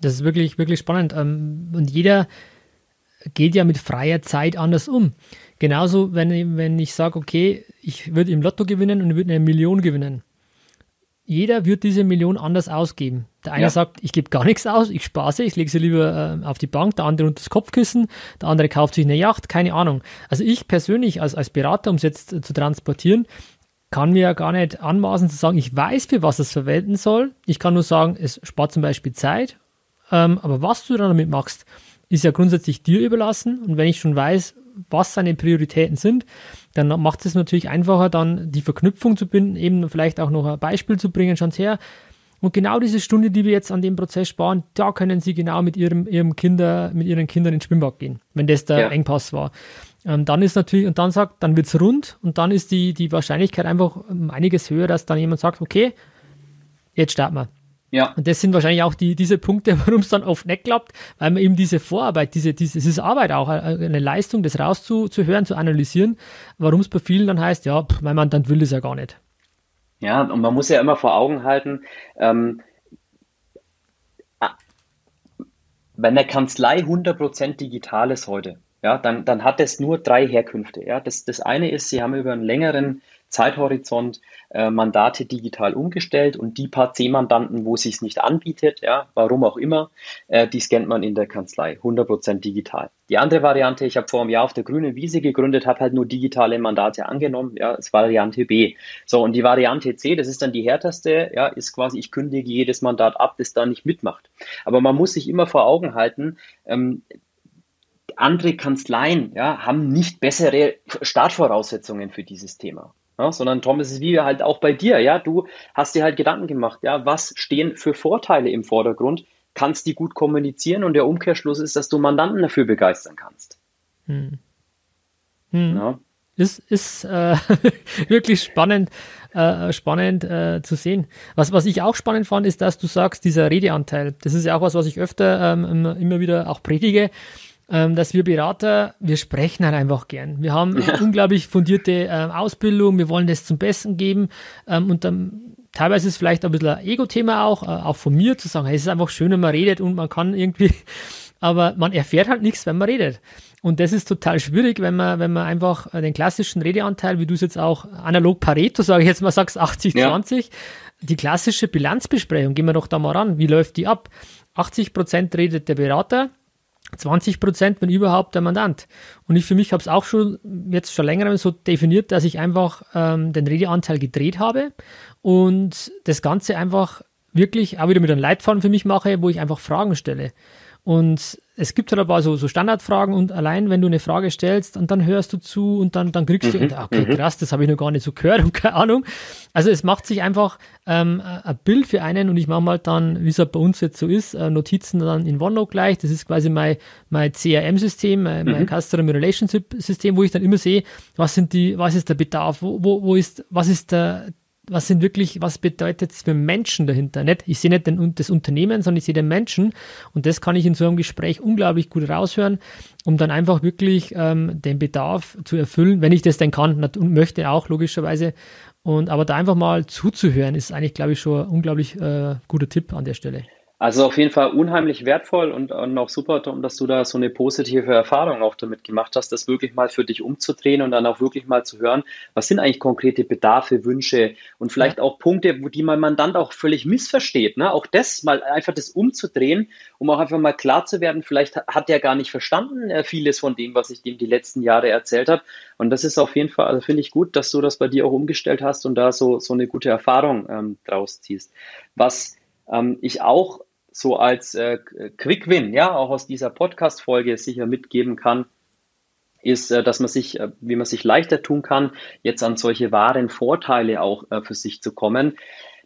Speaker 1: Das ist wirklich, wirklich spannend. Ähm, und jeder geht ja mit freier Zeit anders um. Genauso, wenn, wenn ich sage, okay, ich würde im Lotto gewinnen und würde eine Million gewinnen jeder wird diese Million anders ausgeben. Der eine ja. sagt, ich gebe gar nichts aus, ich spare sie, ich lege sie lieber äh, auf die Bank, der andere unter das Kopfkissen, der andere kauft sich eine Yacht, keine Ahnung. Also ich persönlich als, als Berater, um es jetzt zu transportieren, kann mir ja gar nicht anmaßen zu sagen, ich weiß, für was es verwenden soll. Ich kann nur sagen, es spart zum Beispiel Zeit. Ähm, aber was du dann damit machst, ist ja grundsätzlich dir überlassen. Und wenn ich schon weiß, was seine Prioritäten sind, dann macht es natürlich einfacher, dann die Verknüpfung zu binden, eben vielleicht auch noch ein Beispiel zu bringen, schon her. Und genau diese Stunde, die wir jetzt an dem Prozess sparen, da können Sie genau mit Ihrem, Ihrem Kinder, mit Ihren Kindern ins Schwimmbad gehen, wenn das der ja. Engpass war. Ähm, dann ist natürlich, und dann sagt, dann wird es rund und dann ist die, die Wahrscheinlichkeit einfach einiges höher, dass dann jemand sagt, okay, jetzt starten wir. Ja. Und das sind wahrscheinlich auch die, diese Punkte, warum es dann oft nicht klappt, weil man eben diese Vorarbeit, diese, diese, diese Arbeit auch, äh, eine Leistung, das rauszuhören, zu analysieren, warum es bei vielen dann heißt, ja, pff, mein Mandant will das ja gar nicht.
Speaker 2: Ja, und man muss ja immer vor Augen halten, ähm, wenn der Kanzlei 100% digital ist heute, ja, dann, dann hat es nur drei Herkünfte. Ja. Das, das eine ist, sie haben über einen längeren Zeithorizont äh, Mandate digital umgestellt und die paar C-Mandanten, wo es sich nicht anbietet, ja, warum auch immer, äh, die scannt man in der Kanzlei, 100% digital. Die andere Variante, ich habe vor einem Jahr auf der grünen Wiese gegründet, habe halt nur digitale Mandate angenommen, ja, ist Variante B. So, und die Variante C, das ist dann die härteste, ja, ist quasi, ich kündige jedes Mandat ab, das da nicht mitmacht. Aber man muss sich immer vor Augen halten, ähm, andere Kanzleien ja, haben nicht bessere Startvoraussetzungen für dieses Thema. Ja, sondern Tom, es ist wie halt auch bei dir, ja, du hast dir halt Gedanken gemacht, ja, was stehen für Vorteile im Vordergrund, kannst die gut kommunizieren und der Umkehrschluss ist, dass du Mandanten dafür begeistern kannst. Hm.
Speaker 1: Hm. Ja. ist, ist äh, wirklich spannend, äh, spannend äh, zu sehen. Was, was ich auch spannend fand, ist, dass du sagst, dieser Redeanteil. Das ist ja auch was, was ich öfter ähm, immer, immer wieder auch predige, ähm, dass wir Berater, wir sprechen halt einfach gern. Wir haben ja. unglaublich fundierte ähm, Ausbildung, wir wollen das zum Besten geben ähm, und dann teilweise ist es vielleicht ein bisschen ein Ego-Thema auch, äh, auch von mir zu sagen, hey, es ist einfach schön, wenn man redet und man kann irgendwie, aber man erfährt halt nichts, wenn man redet. Und das ist total schwierig, wenn man, wenn man einfach den klassischen Redeanteil, wie du es jetzt auch analog Pareto, sage ich jetzt mal, sagst 80, ja. 20, die klassische Bilanzbesprechung, gehen wir doch da mal ran. Wie läuft die ab? 80 Prozent redet der Berater, 20 Prozent, wenn überhaupt, der Mandant. Und ich für mich habe es auch schon jetzt schon länger so definiert, dass ich einfach ähm, den Redeanteil gedreht habe und das Ganze einfach wirklich auch wieder mit einem Leitfaden für mich mache, wo ich einfach Fragen stelle. Und es gibt halt ein paar so, so Standardfragen und allein, wenn du eine Frage stellst und dann hörst du zu und dann, dann kriegst mhm. du, okay, mhm. krass, das habe ich noch gar nicht so gehört und keine Ahnung. Also es macht sich einfach ähm, ein Bild für einen und ich mache halt dann, wie es halt bei uns jetzt so ist, äh, Notizen dann in OneNote gleich. Das ist quasi mein, mein CRM-System, mein, mhm. mein Customer Relationship-System, wo ich dann immer sehe, was sind die, was ist der Bedarf, wo, wo, wo ist, was ist der, was sind wirklich, was bedeutet es für Menschen dahinter? Nicht, ich sehe nicht den, das Unternehmen, sondern ich sehe den Menschen und das kann ich in so einem Gespräch unglaublich gut raushören, um dann einfach wirklich ähm, den Bedarf zu erfüllen, wenn ich das denn kann und möchte auch logischerweise. Und aber da einfach mal zuzuhören, ist eigentlich, glaube ich, schon ein unglaublich äh, guter Tipp an der Stelle.
Speaker 2: Also auf jeden Fall unheimlich wertvoll und, und auch super, Tom, dass du da so eine positive Erfahrung auch damit gemacht hast, das wirklich mal für dich umzudrehen und dann auch wirklich mal zu hören, was sind eigentlich konkrete Bedarfe, Wünsche und vielleicht ja. auch Punkte, wo die mein Mandant auch völlig missversteht. Ne? Auch das mal einfach das umzudrehen, um auch einfach mal klar zu werden, vielleicht hat er gar nicht verstanden äh, vieles von dem, was ich dem die letzten Jahre erzählt habe. Und das ist auf jeden Fall, also finde ich gut, dass du das bei dir auch umgestellt hast und da so, so eine gute Erfahrung ähm, draus ziehst. Was ähm, ich auch so als äh, Quick Win, ja, auch aus dieser Podcast-Folge sicher mitgeben kann, ist, äh, dass man sich, äh, wie man sich leichter tun kann, jetzt an solche wahren Vorteile auch äh, für sich zu kommen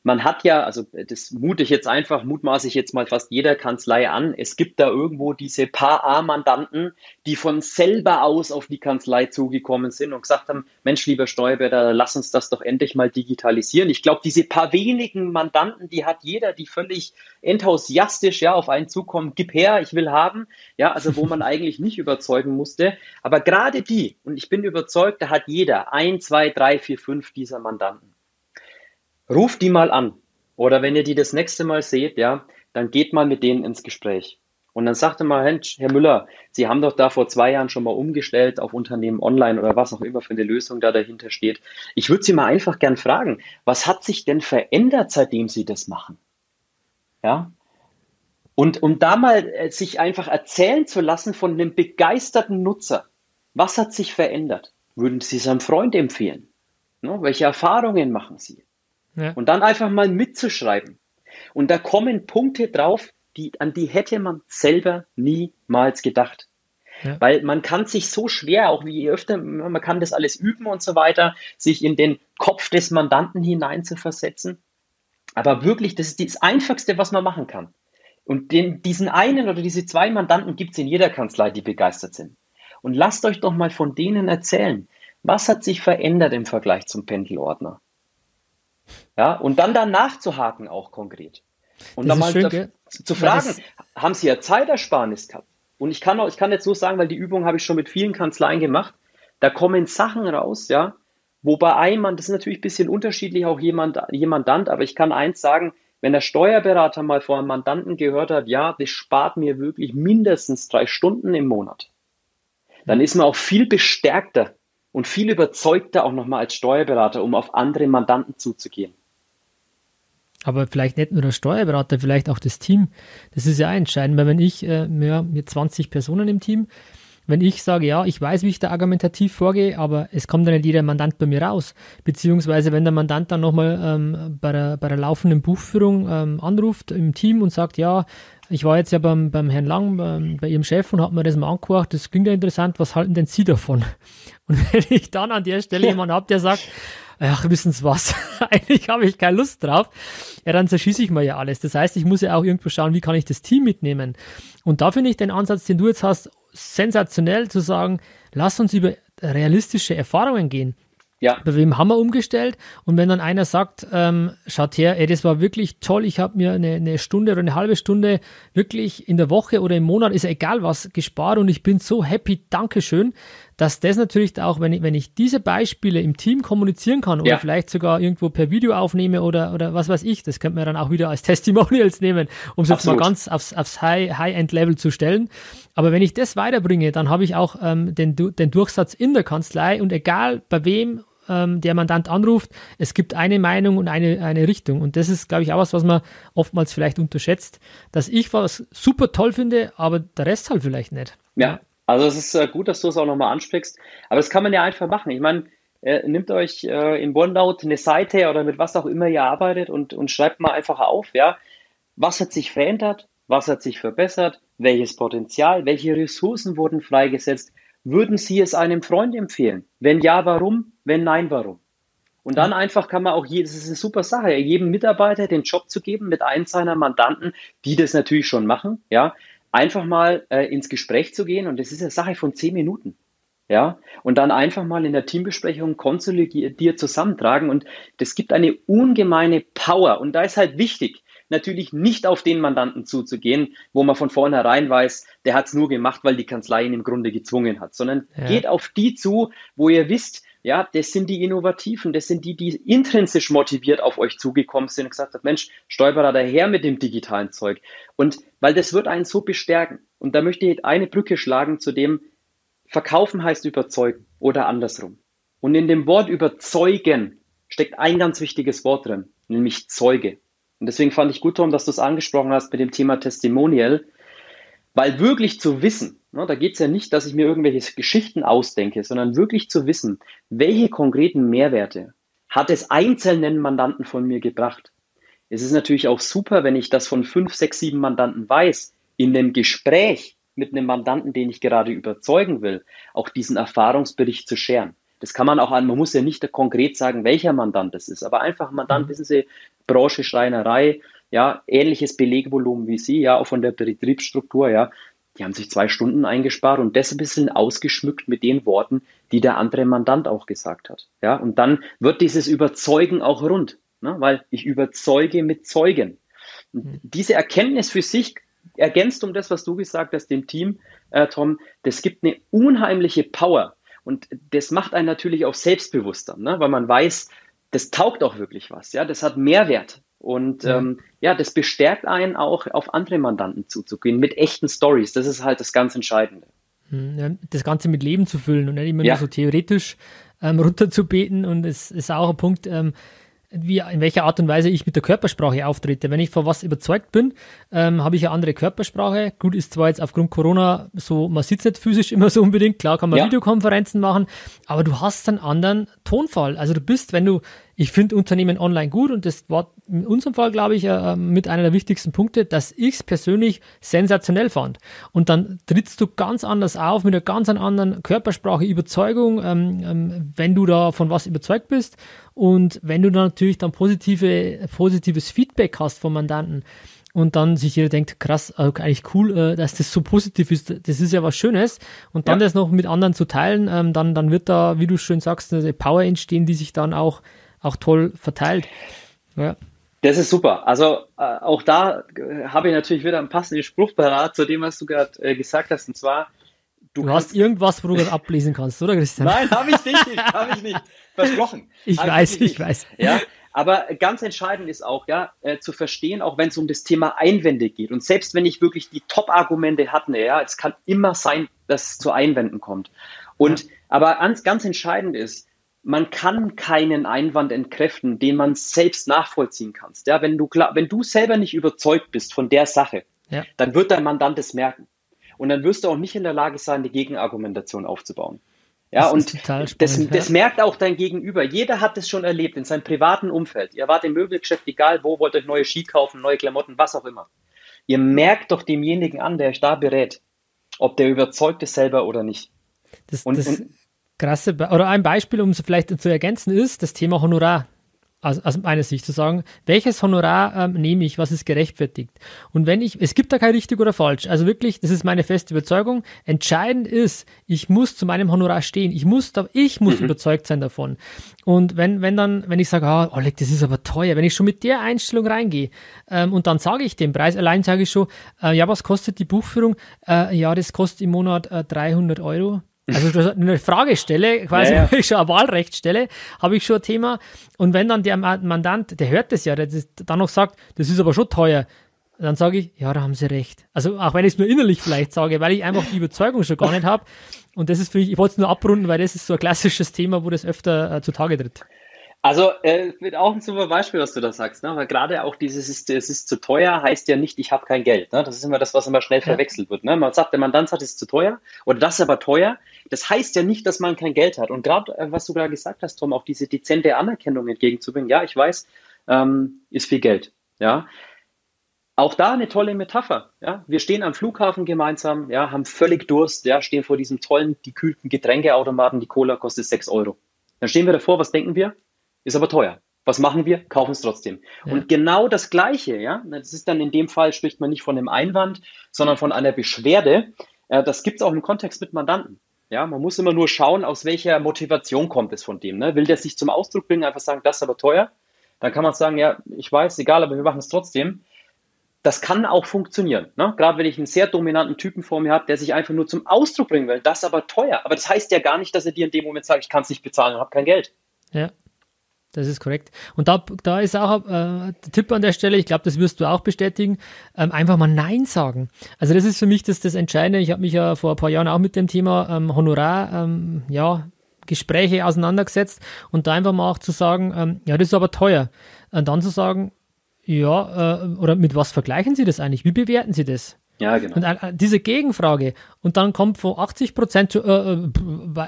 Speaker 2: man hat ja, also das mute ich jetzt einfach, mutmaße ich jetzt mal fast jeder Kanzlei an, es gibt da irgendwo diese paar A-Mandanten, die von selber aus auf die Kanzlei zugekommen sind und gesagt haben, Mensch, lieber Steuerberater, lass uns das doch endlich mal digitalisieren. Ich glaube, diese paar wenigen Mandanten, die hat jeder, die völlig enthusiastisch ja auf einen zukommen, gib her, ich will haben, ja, also wo man eigentlich nicht überzeugen musste. Aber gerade die, und ich bin überzeugt, da hat jeder ein, zwei, drei, vier, fünf dieser Mandanten. Ruft die mal an. Oder wenn ihr die das nächste Mal seht, ja, dann geht mal mit denen ins Gespräch. Und dann sagte mal, Herr Müller, Sie haben doch da vor zwei Jahren schon mal umgestellt auf Unternehmen online oder was auch immer für eine Lösung da dahinter steht. Ich würde Sie mal einfach gern fragen, was hat sich denn verändert, seitdem Sie das machen? Ja? Und um da mal äh, sich einfach erzählen zu lassen von einem begeisterten Nutzer, was hat sich verändert? Würden Sie es einem Freund empfehlen? Ne? Welche Erfahrungen machen Sie? Ja. Und dann einfach mal mitzuschreiben. Und da kommen Punkte drauf, die, an die hätte man selber niemals gedacht. Ja. Weil man kann sich so schwer, auch wie öfter, man kann das alles üben und so weiter, sich in den Kopf des Mandanten hinein zu versetzen. Aber wirklich, das ist das Einfachste, was man machen kann. Und den, diesen einen oder diese zwei Mandanten gibt es in jeder Kanzlei, die begeistert sind. Und lasst euch doch mal von denen erzählen, was hat sich verändert im Vergleich zum Pendelordner? Ja, und dann danach zu haken auch konkret. Und das dann mal schön, zu, zu fragen, haben Sie ja Zeitersparnis gehabt? Und ich kann auch, ich kann jetzt so sagen, weil die Übung habe ich schon mit vielen Kanzleien gemacht. Da kommen Sachen raus, ja, wo bei einem das ist natürlich ein bisschen unterschiedlich, auch jemand, jemandant, aber ich kann eins sagen, wenn der Steuerberater mal vor einem Mandanten gehört hat, ja, das spart mir wirklich mindestens drei Stunden im Monat, dann ist man auch viel bestärkter und viel überzeugter auch nochmal als Steuerberater, um auf andere Mandanten zuzugehen.
Speaker 1: Aber vielleicht nicht nur der Steuerberater, vielleicht auch das Team. Das ist ja entscheidend, weil wenn ich, äh, mit 20 Personen im Team, wenn ich sage, ja, ich weiß, wie ich da argumentativ vorgehe, aber es kommt dann nicht jeder Mandant bei mir raus. Beziehungsweise, wenn der Mandant dann nochmal ähm, bei, der, bei der laufenden Buchführung ähm, anruft im Team und sagt, ja, ich war jetzt ja beim, beim Herrn Lang, beim, bei Ihrem Chef und habe mir das mal angeguckt, das klingt ja interessant, was halten denn Sie davon? Und wenn ich dann an der Stelle jemanden habe, der sagt, ach, wissen Sie was, eigentlich habe ich keine Lust drauf, ja, dann zerschieße ich mir ja alles. Das heißt, ich muss ja auch irgendwo schauen, wie kann ich das Team mitnehmen. Und da finde ich den Ansatz, den du jetzt hast, sensationell zu sagen, lass uns über realistische Erfahrungen gehen.
Speaker 2: Ja.
Speaker 1: Bei wem haben wir umgestellt? Und wenn dann einer sagt, ähm, schaut her, ey, das war wirklich toll, ich habe mir eine, eine, Stunde oder eine halbe Stunde wirklich in der Woche oder im Monat, ist egal was, gespart und ich bin so happy, Dankeschön, dass das natürlich auch, wenn ich, wenn ich diese Beispiele im Team kommunizieren kann oder ja. vielleicht sogar irgendwo per Video aufnehme oder, oder was weiß ich, das könnte man dann auch wieder als Testimonials nehmen, um es jetzt mal ganz aufs, aufs High-End-Level zu stellen. Aber wenn ich das weiterbringe, dann habe ich auch ähm, den, den Durchsatz in der Kanzlei und egal bei wem ähm, der Mandant anruft, es gibt eine Meinung und eine, eine Richtung. Und das ist, glaube ich, auch was, was man oftmals vielleicht unterschätzt, dass ich was super toll finde, aber der Rest halt vielleicht nicht.
Speaker 2: Ja, also es ist äh, gut, dass du es auch nochmal ansprichst. Aber das kann man ja einfach machen. Ich meine, äh, nehmt euch äh, in OneNote eine Seite oder mit was auch immer ihr arbeitet und, und schreibt mal einfach auf, ja, was hat sich verändert, was hat sich verbessert, welches Potenzial, welche Ressourcen wurden freigesetzt, würden Sie es einem Freund empfehlen? Wenn ja, warum? Wenn nein, warum? Und dann einfach kann man auch, das ist eine super Sache, jedem Mitarbeiter den Job zu geben mit einem seiner Mandanten, die das natürlich schon machen, ja, einfach mal äh, ins Gespräch zu gehen. Und das ist eine Sache von zehn Minuten. Ja, und dann einfach mal in der Teambesprechung konsolidiert zusammentragen. Und das gibt eine ungemeine Power. Und da ist halt wichtig, natürlich nicht auf den Mandanten zuzugehen, wo man von vornherein weiß, der hat es nur gemacht, weil die Kanzlei ihn im Grunde gezwungen hat, sondern ja. geht auf die zu, wo ihr wisst, ja, das sind die Innovativen, das sind die, die intrinsisch motiviert auf euch zugekommen sind und gesagt haben, Mensch, Stolperer daher mit dem digitalen Zeug. Und weil das wird einen so bestärken. Und da möchte ich eine Brücke schlagen zu dem, verkaufen heißt überzeugen oder andersrum. Und in dem Wort überzeugen steckt ein ganz wichtiges Wort drin, nämlich Zeuge. Und deswegen fand ich gut, Tom, dass du es angesprochen hast mit dem Thema Testimonial, weil wirklich zu wissen, da geht es ja nicht, dass ich mir irgendwelche Geschichten ausdenke, sondern wirklich zu wissen, welche konkreten Mehrwerte hat es einzelnen Mandanten von mir gebracht. Es ist natürlich auch super, wenn ich das von fünf, sechs, sieben Mandanten weiß, in dem Gespräch mit einem Mandanten, den ich gerade überzeugen will, auch diesen Erfahrungsbericht zu scheren. Das kann man auch an, man muss ja nicht konkret sagen, welcher Mandant das ist, aber einfach Mandant, mhm. wissen Sie, Branche Schreinerei, ja, ähnliches Belegvolumen wie Sie, ja, auch von der Betriebsstruktur, ja, die haben sich zwei Stunden eingespart und das ein bisschen ausgeschmückt mit den Worten, die der andere Mandant auch gesagt hat. Ja, und dann wird dieses Überzeugen auch rund, ne, weil ich überzeuge mit Zeugen. Und mhm. diese Erkenntnis für sich ergänzt um das, was du gesagt hast, dem Team, äh, Tom, das gibt eine unheimliche Power. Und das macht einen natürlich auch selbstbewusster, ne? weil man weiß, das taugt auch wirklich was, ja, das hat Mehrwert. Und ja. Ähm, ja, das bestärkt einen auch, auf andere Mandanten zuzugehen, mit echten Stories. Das ist halt das ganz Entscheidende.
Speaker 1: Hm, das Ganze mit Leben zu füllen und nicht immer ja. nur so theoretisch ähm, runterzubeten. Und es ist auch ein Punkt, ähm, wie, in welcher Art und Weise ich mit der Körpersprache auftrete. Wenn ich vor was überzeugt bin, ähm, habe ich eine andere Körpersprache. Gut, ist zwar jetzt aufgrund Corona so, man sitzt nicht physisch immer so unbedingt, klar kann man ja. Videokonferenzen machen, aber du hast einen anderen Tonfall. Also du bist, wenn du ich finde Unternehmen online gut und das war in unserem Fall, glaube ich, äh, mit einer der wichtigsten Punkte, dass ich es persönlich sensationell fand. Und dann trittst du ganz anders auf, mit einer ganz anderen Körpersprache, Überzeugung, ähm, ähm, wenn du da von was überzeugt bist und wenn du dann natürlich dann positive, positives Feedback hast vom Mandanten und dann sich jeder denkt, krass, äh, eigentlich cool, äh, dass das so positiv ist, das ist ja was Schönes und dann ja. das noch mit anderen zu teilen, ähm, dann, dann wird da, wie du schön sagst, eine Power entstehen, die sich dann auch auch toll verteilt. Ja.
Speaker 2: Das ist super. Also äh, auch da äh, habe ich natürlich wieder einen passenden Spruch parat zu dem, was du gerade äh, gesagt hast. Und zwar,
Speaker 1: du, du hast irgendwas, wo du das ablesen kannst, oder Christian?
Speaker 2: Nein, habe ich nicht. habe ich nicht. Versprochen.
Speaker 1: Ich hab weiß, ich, ich weiß.
Speaker 2: Ja, aber ganz entscheidend ist auch, ja, äh, zu verstehen, auch wenn es um das Thema Einwände geht. Und selbst wenn ich wirklich die Top-Argumente hatte, ja, es kann immer sein, dass es zu Einwänden kommt. Und ja. aber ganz, ganz entscheidend ist, man kann keinen Einwand entkräften, den man selbst nachvollziehen kannst. Ja, wenn du klar, wenn du selber nicht überzeugt bist von der Sache, ja. dann wird dein Mandant es merken. Und dann wirst du auch nicht in der Lage sein, die Gegenargumentation aufzubauen. Ja, das und spannend, das, ja. das merkt auch dein Gegenüber. Jeder hat es schon erlebt in seinem privaten Umfeld. Ihr wart im Möbelgeschäft, egal wo, wollt euch neue Ski kaufen, neue Klamotten, was auch immer. Ihr merkt doch demjenigen an, der euch da berät, ob der überzeugt ist selber oder nicht.
Speaker 1: Das, und, das, und krasse, Be oder ein Beispiel, um es vielleicht zu ergänzen, ist das Thema Honorar. aus, aus meiner Sicht zu sagen, welches Honorar ähm, nehme ich, was ist gerechtfertigt. Und wenn ich, es gibt da kein richtig oder falsch. Also wirklich, das ist meine feste Überzeugung. Entscheidend ist, ich muss zu meinem Honorar stehen. Ich muss, da, ich muss mhm. überzeugt sein davon. Und wenn, wenn dann, wenn ich sage, ah, Oleg, das ist aber teuer, wenn ich schon mit der Einstellung reingehe ähm, und dann sage ich den Preis, allein sage ich schon, äh, ja, was kostet die Buchführung? Äh, ja, das kostet im Monat äh, 300 Euro. Also eine Frage stelle, quasi ja, ja. schon ein Wahlrecht stelle, habe ich schon ein Thema. Und wenn dann der Mandant, der hört das ja, der das dann noch sagt, das ist aber schon teuer, dann sage ich, ja, da haben sie recht. Also auch wenn ich es nur innerlich vielleicht sage, weil ich einfach die Überzeugung schon gar nicht habe. Und das ist für mich, ich wollte es nur abrunden, weil das ist so ein klassisches Thema, wo das öfter äh, zutage tritt.
Speaker 2: Also äh, auch ein super Beispiel, was du da sagst, ne? weil gerade auch dieses ist, es ist zu teuer, heißt ja nicht, ich habe kein Geld. Ne? Das ist immer das, was immer schnell ja. verwechselt wird. Ne? Man sagt, der Mandant sagt, es ist zu teuer oder das ist aber teuer. Das heißt ja nicht, dass man kein Geld hat. Und gerade, äh, was du gerade gesagt hast, Tom, auch diese dezente Anerkennung entgegenzubringen, ja, ich weiß, ähm, ist viel Geld. Ja, auch da eine tolle Metapher. Ja? Wir stehen am Flughafen gemeinsam, ja, haben völlig Durst, ja, stehen vor diesem tollen, gekühlten Getränkeautomaten, die Cola kostet 6 Euro. Dann stehen wir davor, was denken wir? Ist aber teuer. Was machen wir? Kaufen es trotzdem. Ja. Und genau das Gleiche, ja, das ist dann in dem Fall, spricht man nicht von einem Einwand, sondern von einer Beschwerde. Das gibt es auch im Kontext mit Mandanten. Ja, man muss immer nur schauen, aus welcher Motivation kommt es von dem. Ne? Will der sich zum Ausdruck bringen, einfach sagen, das ist aber teuer? Dann kann man sagen, ja, ich weiß, egal, aber wir machen es trotzdem. Das kann auch funktionieren. Ne? Gerade wenn ich einen sehr dominanten Typen vor mir habe, der sich einfach nur zum Ausdruck bringen will, das ist aber teuer. Aber das heißt ja gar nicht, dass er dir in dem Moment sagt, ich kann es nicht bezahlen und habe kein Geld.
Speaker 1: Ja. Das ist korrekt. Und da, da ist auch äh, der Tipp an der Stelle, ich glaube, das wirst du auch bestätigen, ähm, einfach mal Nein sagen. Also das ist für mich das, das Entscheidende. Ich habe mich ja vor ein paar Jahren auch mit dem Thema ähm, Honorar, ähm, ja, Gespräche auseinandergesetzt und da einfach mal auch zu sagen, ähm, ja, das ist aber teuer. Und dann zu sagen, ja, äh, oder mit was vergleichen Sie das eigentlich? Wie bewerten Sie das?
Speaker 2: Ja, genau.
Speaker 1: Und äh, diese Gegenfrage und dann kommt von 80 Prozent, äh, äh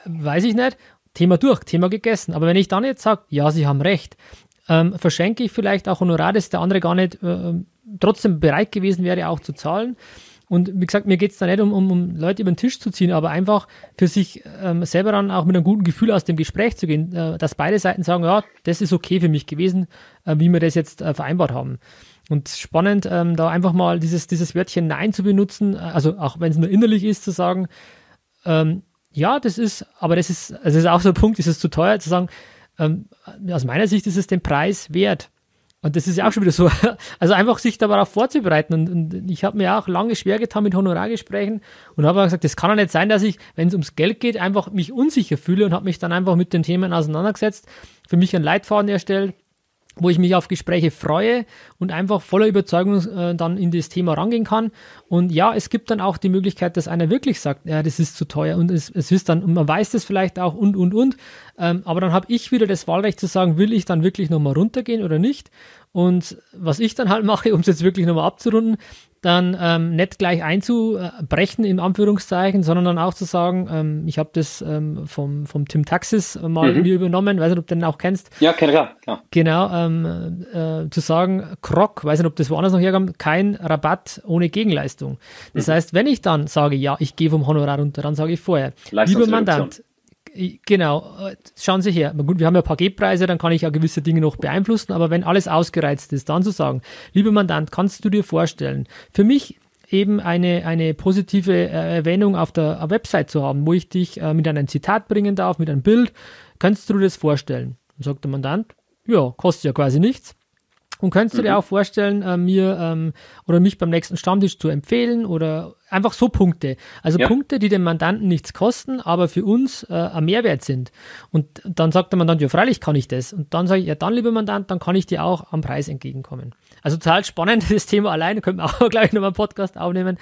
Speaker 1: weiß ich nicht, Thema durch, Thema gegessen. Aber wenn ich dann jetzt sage, ja, Sie haben recht, ähm, verschenke ich vielleicht auch Honorar, das der andere gar nicht äh, trotzdem bereit gewesen wäre, auch zu zahlen. Und wie gesagt, mir geht es da nicht um, um, um, Leute über den Tisch zu ziehen, aber einfach für sich ähm, selber dann auch mit einem guten Gefühl aus dem Gespräch zu gehen, äh, dass beide Seiten sagen, ja, das ist okay für mich gewesen, äh, wie wir das jetzt äh, vereinbart haben. Und spannend, ähm, da einfach mal dieses, dieses Wörtchen Nein zu benutzen, also auch wenn es nur innerlich ist, zu sagen, ähm, ja, das ist, aber das ist, also das ist auch so ein Punkt, ist es zu teuer zu sagen, ähm, aus meiner Sicht ist es den Preis wert. Und das ist ja auch schon wieder so. Also einfach sich darauf vorzubereiten. Und, und ich habe mir auch lange schwer getan mit Honorargesprächen und habe gesagt, das kann doch nicht sein, dass ich, wenn es ums Geld geht, einfach mich unsicher fühle und habe mich dann einfach mit den Themen auseinandergesetzt, für mich einen Leitfaden erstellt, wo ich mich auf Gespräche freue und einfach voller Überzeugung äh, dann in das Thema rangehen kann. Und ja, es gibt dann auch die Möglichkeit, dass einer wirklich sagt, ja, das ist zu teuer und es, es ist dann, und man weiß das vielleicht auch und, und, und. Ähm, aber dann habe ich wieder das Wahlrecht zu sagen, will ich dann wirklich nochmal runtergehen oder nicht? Und was ich dann halt mache, um es jetzt wirklich nochmal abzurunden, dann ähm, nicht gleich einzubrechen, in Anführungszeichen, sondern dann auch zu sagen, ähm, ich habe das ähm, vom, vom Tim Taxis mal mhm. mir übernommen, weiß nicht, ob du den auch kennst.
Speaker 2: Ja, kenn ich ja.
Speaker 1: Genau, ähm, äh, zu sagen, Krok, weiß nicht, ob das woanders noch herkommt, kein Rabatt ohne Gegenleistung. Das mhm. heißt, wenn ich dann sage, ja, ich gehe vom Honorar runter, dann sage ich vorher, lieber Mandant, Genau, schauen Sie her. Gut, wir haben ja Paketpreise, dann kann ich ja gewisse Dinge noch beeinflussen, aber wenn alles ausgereizt ist, dann zu sagen, lieber Mandant, kannst du dir vorstellen, für mich eben eine, eine positive äh, Erwähnung auf der Website zu haben, wo ich dich äh, mit einem Zitat bringen darf, mit einem Bild, kannst du dir das vorstellen? Dann sagt der Mandant, ja, kostet ja quasi nichts. Und könntest du dir mhm. auch vorstellen, äh, mir ähm, oder mich beim nächsten Stammtisch zu empfehlen oder einfach so Punkte. Also ja. Punkte, die dem Mandanten nichts kosten, aber für uns äh, ein Mehrwert sind. Und dann sagt der Mandant, ja, freilich kann ich das. Und dann sage ich, ja, dann, lieber Mandant, dann kann ich dir auch am Preis entgegenkommen. Also total spannend, das Thema alleine, könnten wir auch gleich nochmal einen Podcast aufnehmen.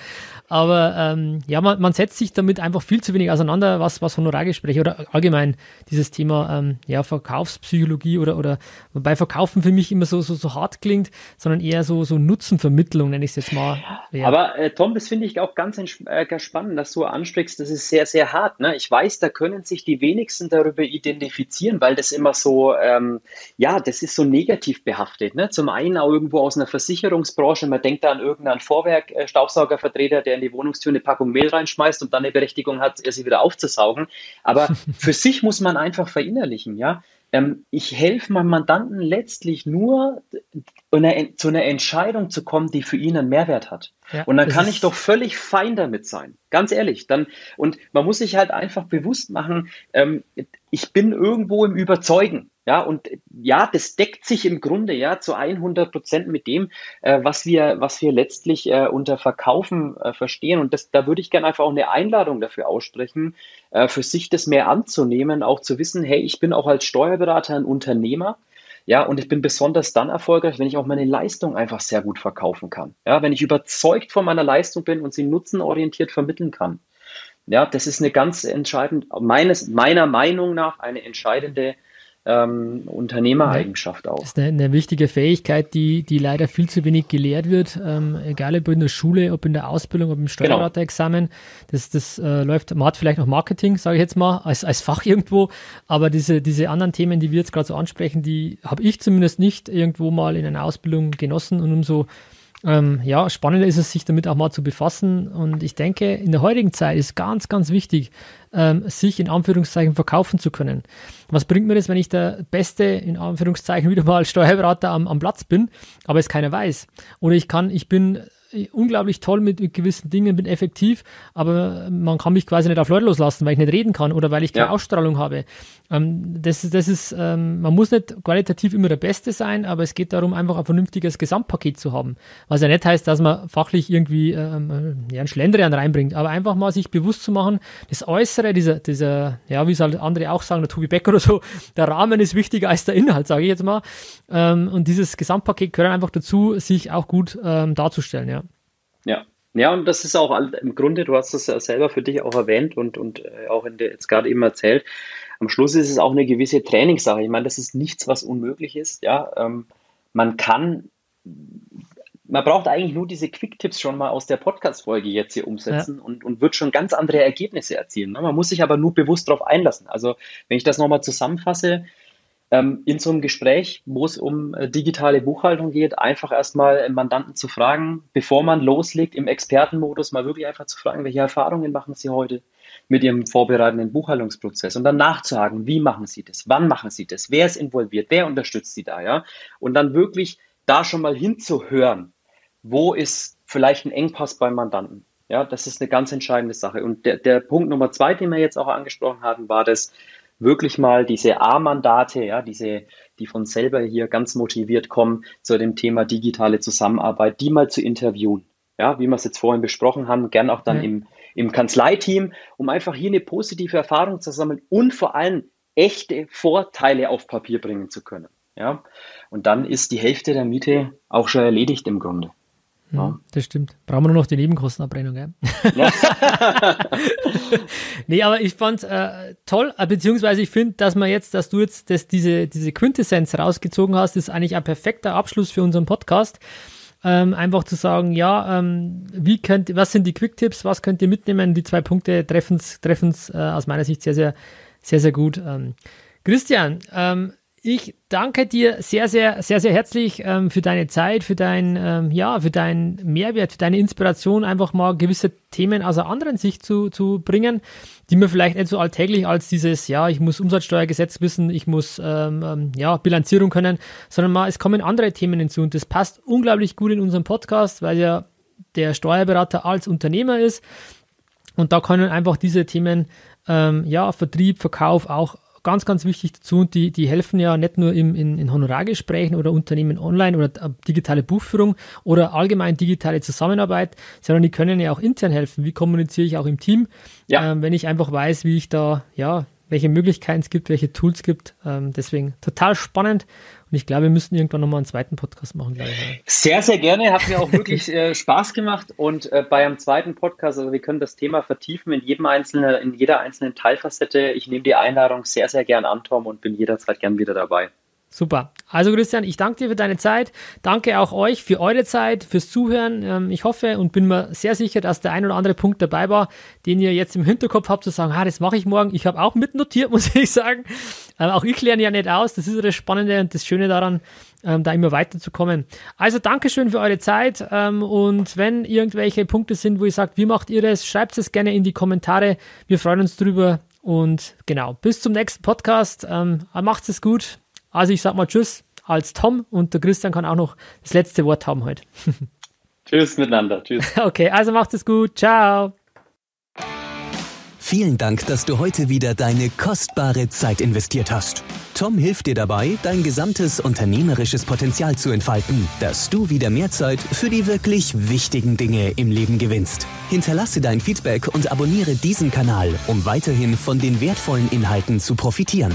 Speaker 1: Aber ähm, ja, man, man setzt sich damit einfach viel zu wenig auseinander, was, was Honorargespräche oder allgemein dieses Thema ähm, ja, Verkaufspsychologie oder, oder wobei Verkaufen für mich immer so, so, so hart klingt, sondern eher so, so Nutzenvermittlung, nenne ich es jetzt mal.
Speaker 2: Ja. Aber äh, Tom, das finde ich auch ganz äh, spannend, dass du ansprichst, das ist sehr, sehr hart. Ne? Ich weiß, da können sich die wenigsten darüber identifizieren, weil das immer so, ähm, ja, das ist so negativ behaftet. Ne? Zum einen auch irgendwo aus einer Versicherungsbranche, man denkt da an irgendeinen Vorwerk-Staubsaugervertreter, der in die Wohnungstür eine Packung Mehl reinschmeißt und dann eine Berechtigung hat, sie wieder aufzusaugen. Aber für sich muss man einfach verinnerlichen, ja. Ähm, ich helfe meinem Mandanten letztlich nur, eine, zu einer Entscheidung zu kommen, die für ihn einen Mehrwert hat. Ja, und dann kann ich doch völlig fein damit sein. Ganz ehrlich. Dann, und man muss sich halt einfach bewusst machen, ähm, ich bin irgendwo im Überzeugen. Ja, und ja, das deckt sich im Grunde ja zu 100 Prozent mit dem, äh, was wir, was wir letztlich äh, unter Verkaufen äh, verstehen. Und das, da würde ich gerne einfach auch eine Einladung dafür aussprechen, äh, für sich das mehr anzunehmen, auch zu wissen, hey, ich bin auch als Steuerberater ein Unternehmer. Ja, und ich bin besonders dann erfolgreich, wenn ich auch meine Leistung einfach sehr gut verkaufen kann. Ja, wenn ich überzeugt von meiner Leistung bin und sie nutzenorientiert vermitteln kann. Ja, das ist eine ganz entscheidende, meines, meiner Meinung nach eine entscheidende ähm, Unternehmereigenschaft auch.
Speaker 1: Das ist eine, eine, wichtige Fähigkeit, die, die leider viel zu wenig gelehrt wird, ähm, egal ob in der Schule, ob in der Ausbildung, ob im Steuerberaterexamen. Genau. Das, das äh, läuft, man hat vielleicht noch Marketing, sage ich jetzt mal, als, als Fach irgendwo, aber diese, diese anderen Themen, die wir jetzt gerade so ansprechen, die habe ich zumindest nicht irgendwo mal in einer Ausbildung genossen und umso ähm, ja, spannender ist es, sich damit auch mal zu befassen. Und ich denke, in der heutigen Zeit ist ganz, ganz wichtig, ähm, sich in Anführungszeichen verkaufen zu können. Was bringt mir das, wenn ich der beste, in Anführungszeichen, wieder mal Steuerberater am, am Platz bin, aber es keiner weiß? Oder ich kann, ich bin unglaublich toll mit, mit, gewissen Dingen, bin effektiv, aber man kann mich quasi nicht auf Leute loslassen, weil ich nicht reden kann oder weil ich keine ja. Ausstrahlung habe. Ähm, das, das ist, ähm, man muss nicht qualitativ immer der Beste sein, aber es geht darum, einfach ein vernünftiges Gesamtpaket zu haben. Was ja nicht heißt, dass man fachlich irgendwie ähm, ja, einen Schlendrian reinbringt, aber einfach mal sich bewusst zu machen, das Äußere, dieser, dieser ja, wie es halt andere auch sagen, der Tobi Becker oder so, der Rahmen ist wichtiger als der Inhalt, sage ich jetzt mal. Ähm, und dieses Gesamtpaket gehört einfach dazu, sich auch gut ähm, darzustellen, ja.
Speaker 2: Ja. Ja, und das ist auch im Grunde, du hast es ja selber für dich auch erwähnt und, und äh, auch in der, jetzt gerade eben erzählt. Am Schluss ist es auch eine gewisse Trainingssache. Ich meine, das ist nichts, was unmöglich ist. Ja, ähm, man kann, man braucht eigentlich nur diese Quick-Tipps schon mal aus der Podcast-Folge jetzt hier umsetzen ja. und, und wird schon ganz andere Ergebnisse erzielen. Ne? Man muss sich aber nur bewusst darauf einlassen. Also, wenn ich das nochmal zusammenfasse, ähm, in so einem Gespräch, wo es um äh, digitale Buchhaltung geht, einfach erstmal einen Mandanten zu fragen, bevor man loslegt, im Expertenmodus mal wirklich einfach zu fragen, welche Erfahrungen machen Sie heute mit Ihrem vorbereitenden Buchhaltungsprozess und dann nachzuhaken, wie machen Sie das, wann machen Sie das, wer ist involviert, wer unterstützt Sie da, ja? Und dann wirklich da schon mal hinzuhören, wo ist vielleicht ein Engpass beim Mandanten. Ja, das ist eine ganz entscheidende Sache. Und der, der Punkt Nummer zwei, den wir jetzt auch angesprochen hatten, war das, wirklich mal diese A-Mandate, ja, diese, die von selber hier ganz motiviert kommen, zu dem Thema digitale Zusammenarbeit, die mal zu interviewen. Ja, wie wir es jetzt vorhin besprochen haben, gern auch dann ja. im, im Kanzleiteam, um einfach hier eine positive Erfahrung zu sammeln und vor allem echte Vorteile auf Papier bringen zu können. Ja, und dann ist die Hälfte der Miete auch schon erledigt im Grunde.
Speaker 1: Ja. Das stimmt. Brauchen wir nur noch die Nebenkostenabrechnung, gell? Ja. nee, aber ich fand äh, toll, äh, beziehungsweise ich finde, dass man jetzt, dass du jetzt das, diese, diese Quintessenz rausgezogen hast, ist eigentlich ein perfekter Abschluss für unseren Podcast. Ähm, einfach zu sagen, ja, ähm, wie könnt, was sind die Quick-Tipps, was könnt ihr mitnehmen? Die zwei Punkte treffen es äh, aus meiner Sicht sehr, sehr, sehr, sehr gut. Ähm, Christian, ähm, ich danke dir sehr, sehr, sehr, sehr herzlich ähm, für deine Zeit, für dein, ähm, ja, für deinen Mehrwert, für deine Inspiration, einfach mal gewisse Themen aus einer anderen Sicht zu, zu bringen, die mir vielleicht nicht so alltäglich als dieses, ja, ich muss Umsatzsteuergesetz wissen, ich muss, ähm, ähm, ja, Bilanzierung können, sondern mal, es kommen andere Themen hinzu und das passt unglaublich gut in unserem Podcast, weil ja der Steuerberater als Unternehmer ist. Und da können einfach diese Themen, ähm, ja, Vertrieb, Verkauf auch ganz, ganz wichtig dazu und die, die helfen ja nicht nur im, in, in Honorargesprächen oder Unternehmen online oder digitale Buchführung oder allgemein digitale Zusammenarbeit, sondern die können ja auch intern helfen. Wie kommuniziere ich auch im Team, ja. ähm, wenn ich einfach weiß, wie ich da, ja, welche Möglichkeiten es gibt, welche Tools es gibt. Ähm, deswegen total spannend und ich glaube, wir müssen irgendwann nochmal einen zweiten Podcast machen. Glaube ich.
Speaker 2: Sehr, sehr gerne. Hat mir auch wirklich äh, Spaß gemacht. Und äh, bei einem zweiten Podcast, also wir können das Thema vertiefen in jedem einzelnen, in jeder einzelnen Teilfacette. Ich nehme die Einladung sehr, sehr gern an, Tom, und bin jederzeit gern wieder dabei.
Speaker 1: Super. Also Christian, ich danke dir für deine Zeit. Danke auch euch für eure Zeit, fürs Zuhören. Ähm, ich hoffe und bin mir sehr sicher, dass der ein oder andere Punkt dabei war, den ihr jetzt im Hinterkopf habt, zu sagen, ah, das mache ich morgen. Ich habe auch mitnotiert, muss ich sagen. Ähm, auch ich lerne ja nicht aus. Das ist das Spannende und das Schöne daran, ähm, da immer weiterzukommen. Also Dankeschön für eure Zeit. und wenn irgendwelche Punkte sind, wo ihr sagt, wie macht ihr das, schreibt es gerne in die Kommentare. Wir freuen uns drüber Und genau, bis zum nächsten Podcast. Macht es gut. Also ich sag mal Tschüss als Tom und der Christian kann auch noch das letzte Wort haben heute.
Speaker 2: Tschüss miteinander. Tschüss.
Speaker 1: Okay, also macht es gut. Ciao.
Speaker 3: Vielen Dank, dass du heute wieder deine kostbare Zeit investiert hast. Tom hilft dir dabei, dein gesamtes unternehmerisches Potenzial zu entfalten, dass du wieder mehr Zeit für die wirklich wichtigen Dinge im Leben gewinnst. Hinterlasse dein Feedback und abonniere diesen Kanal, um weiterhin von den wertvollen Inhalten zu profitieren.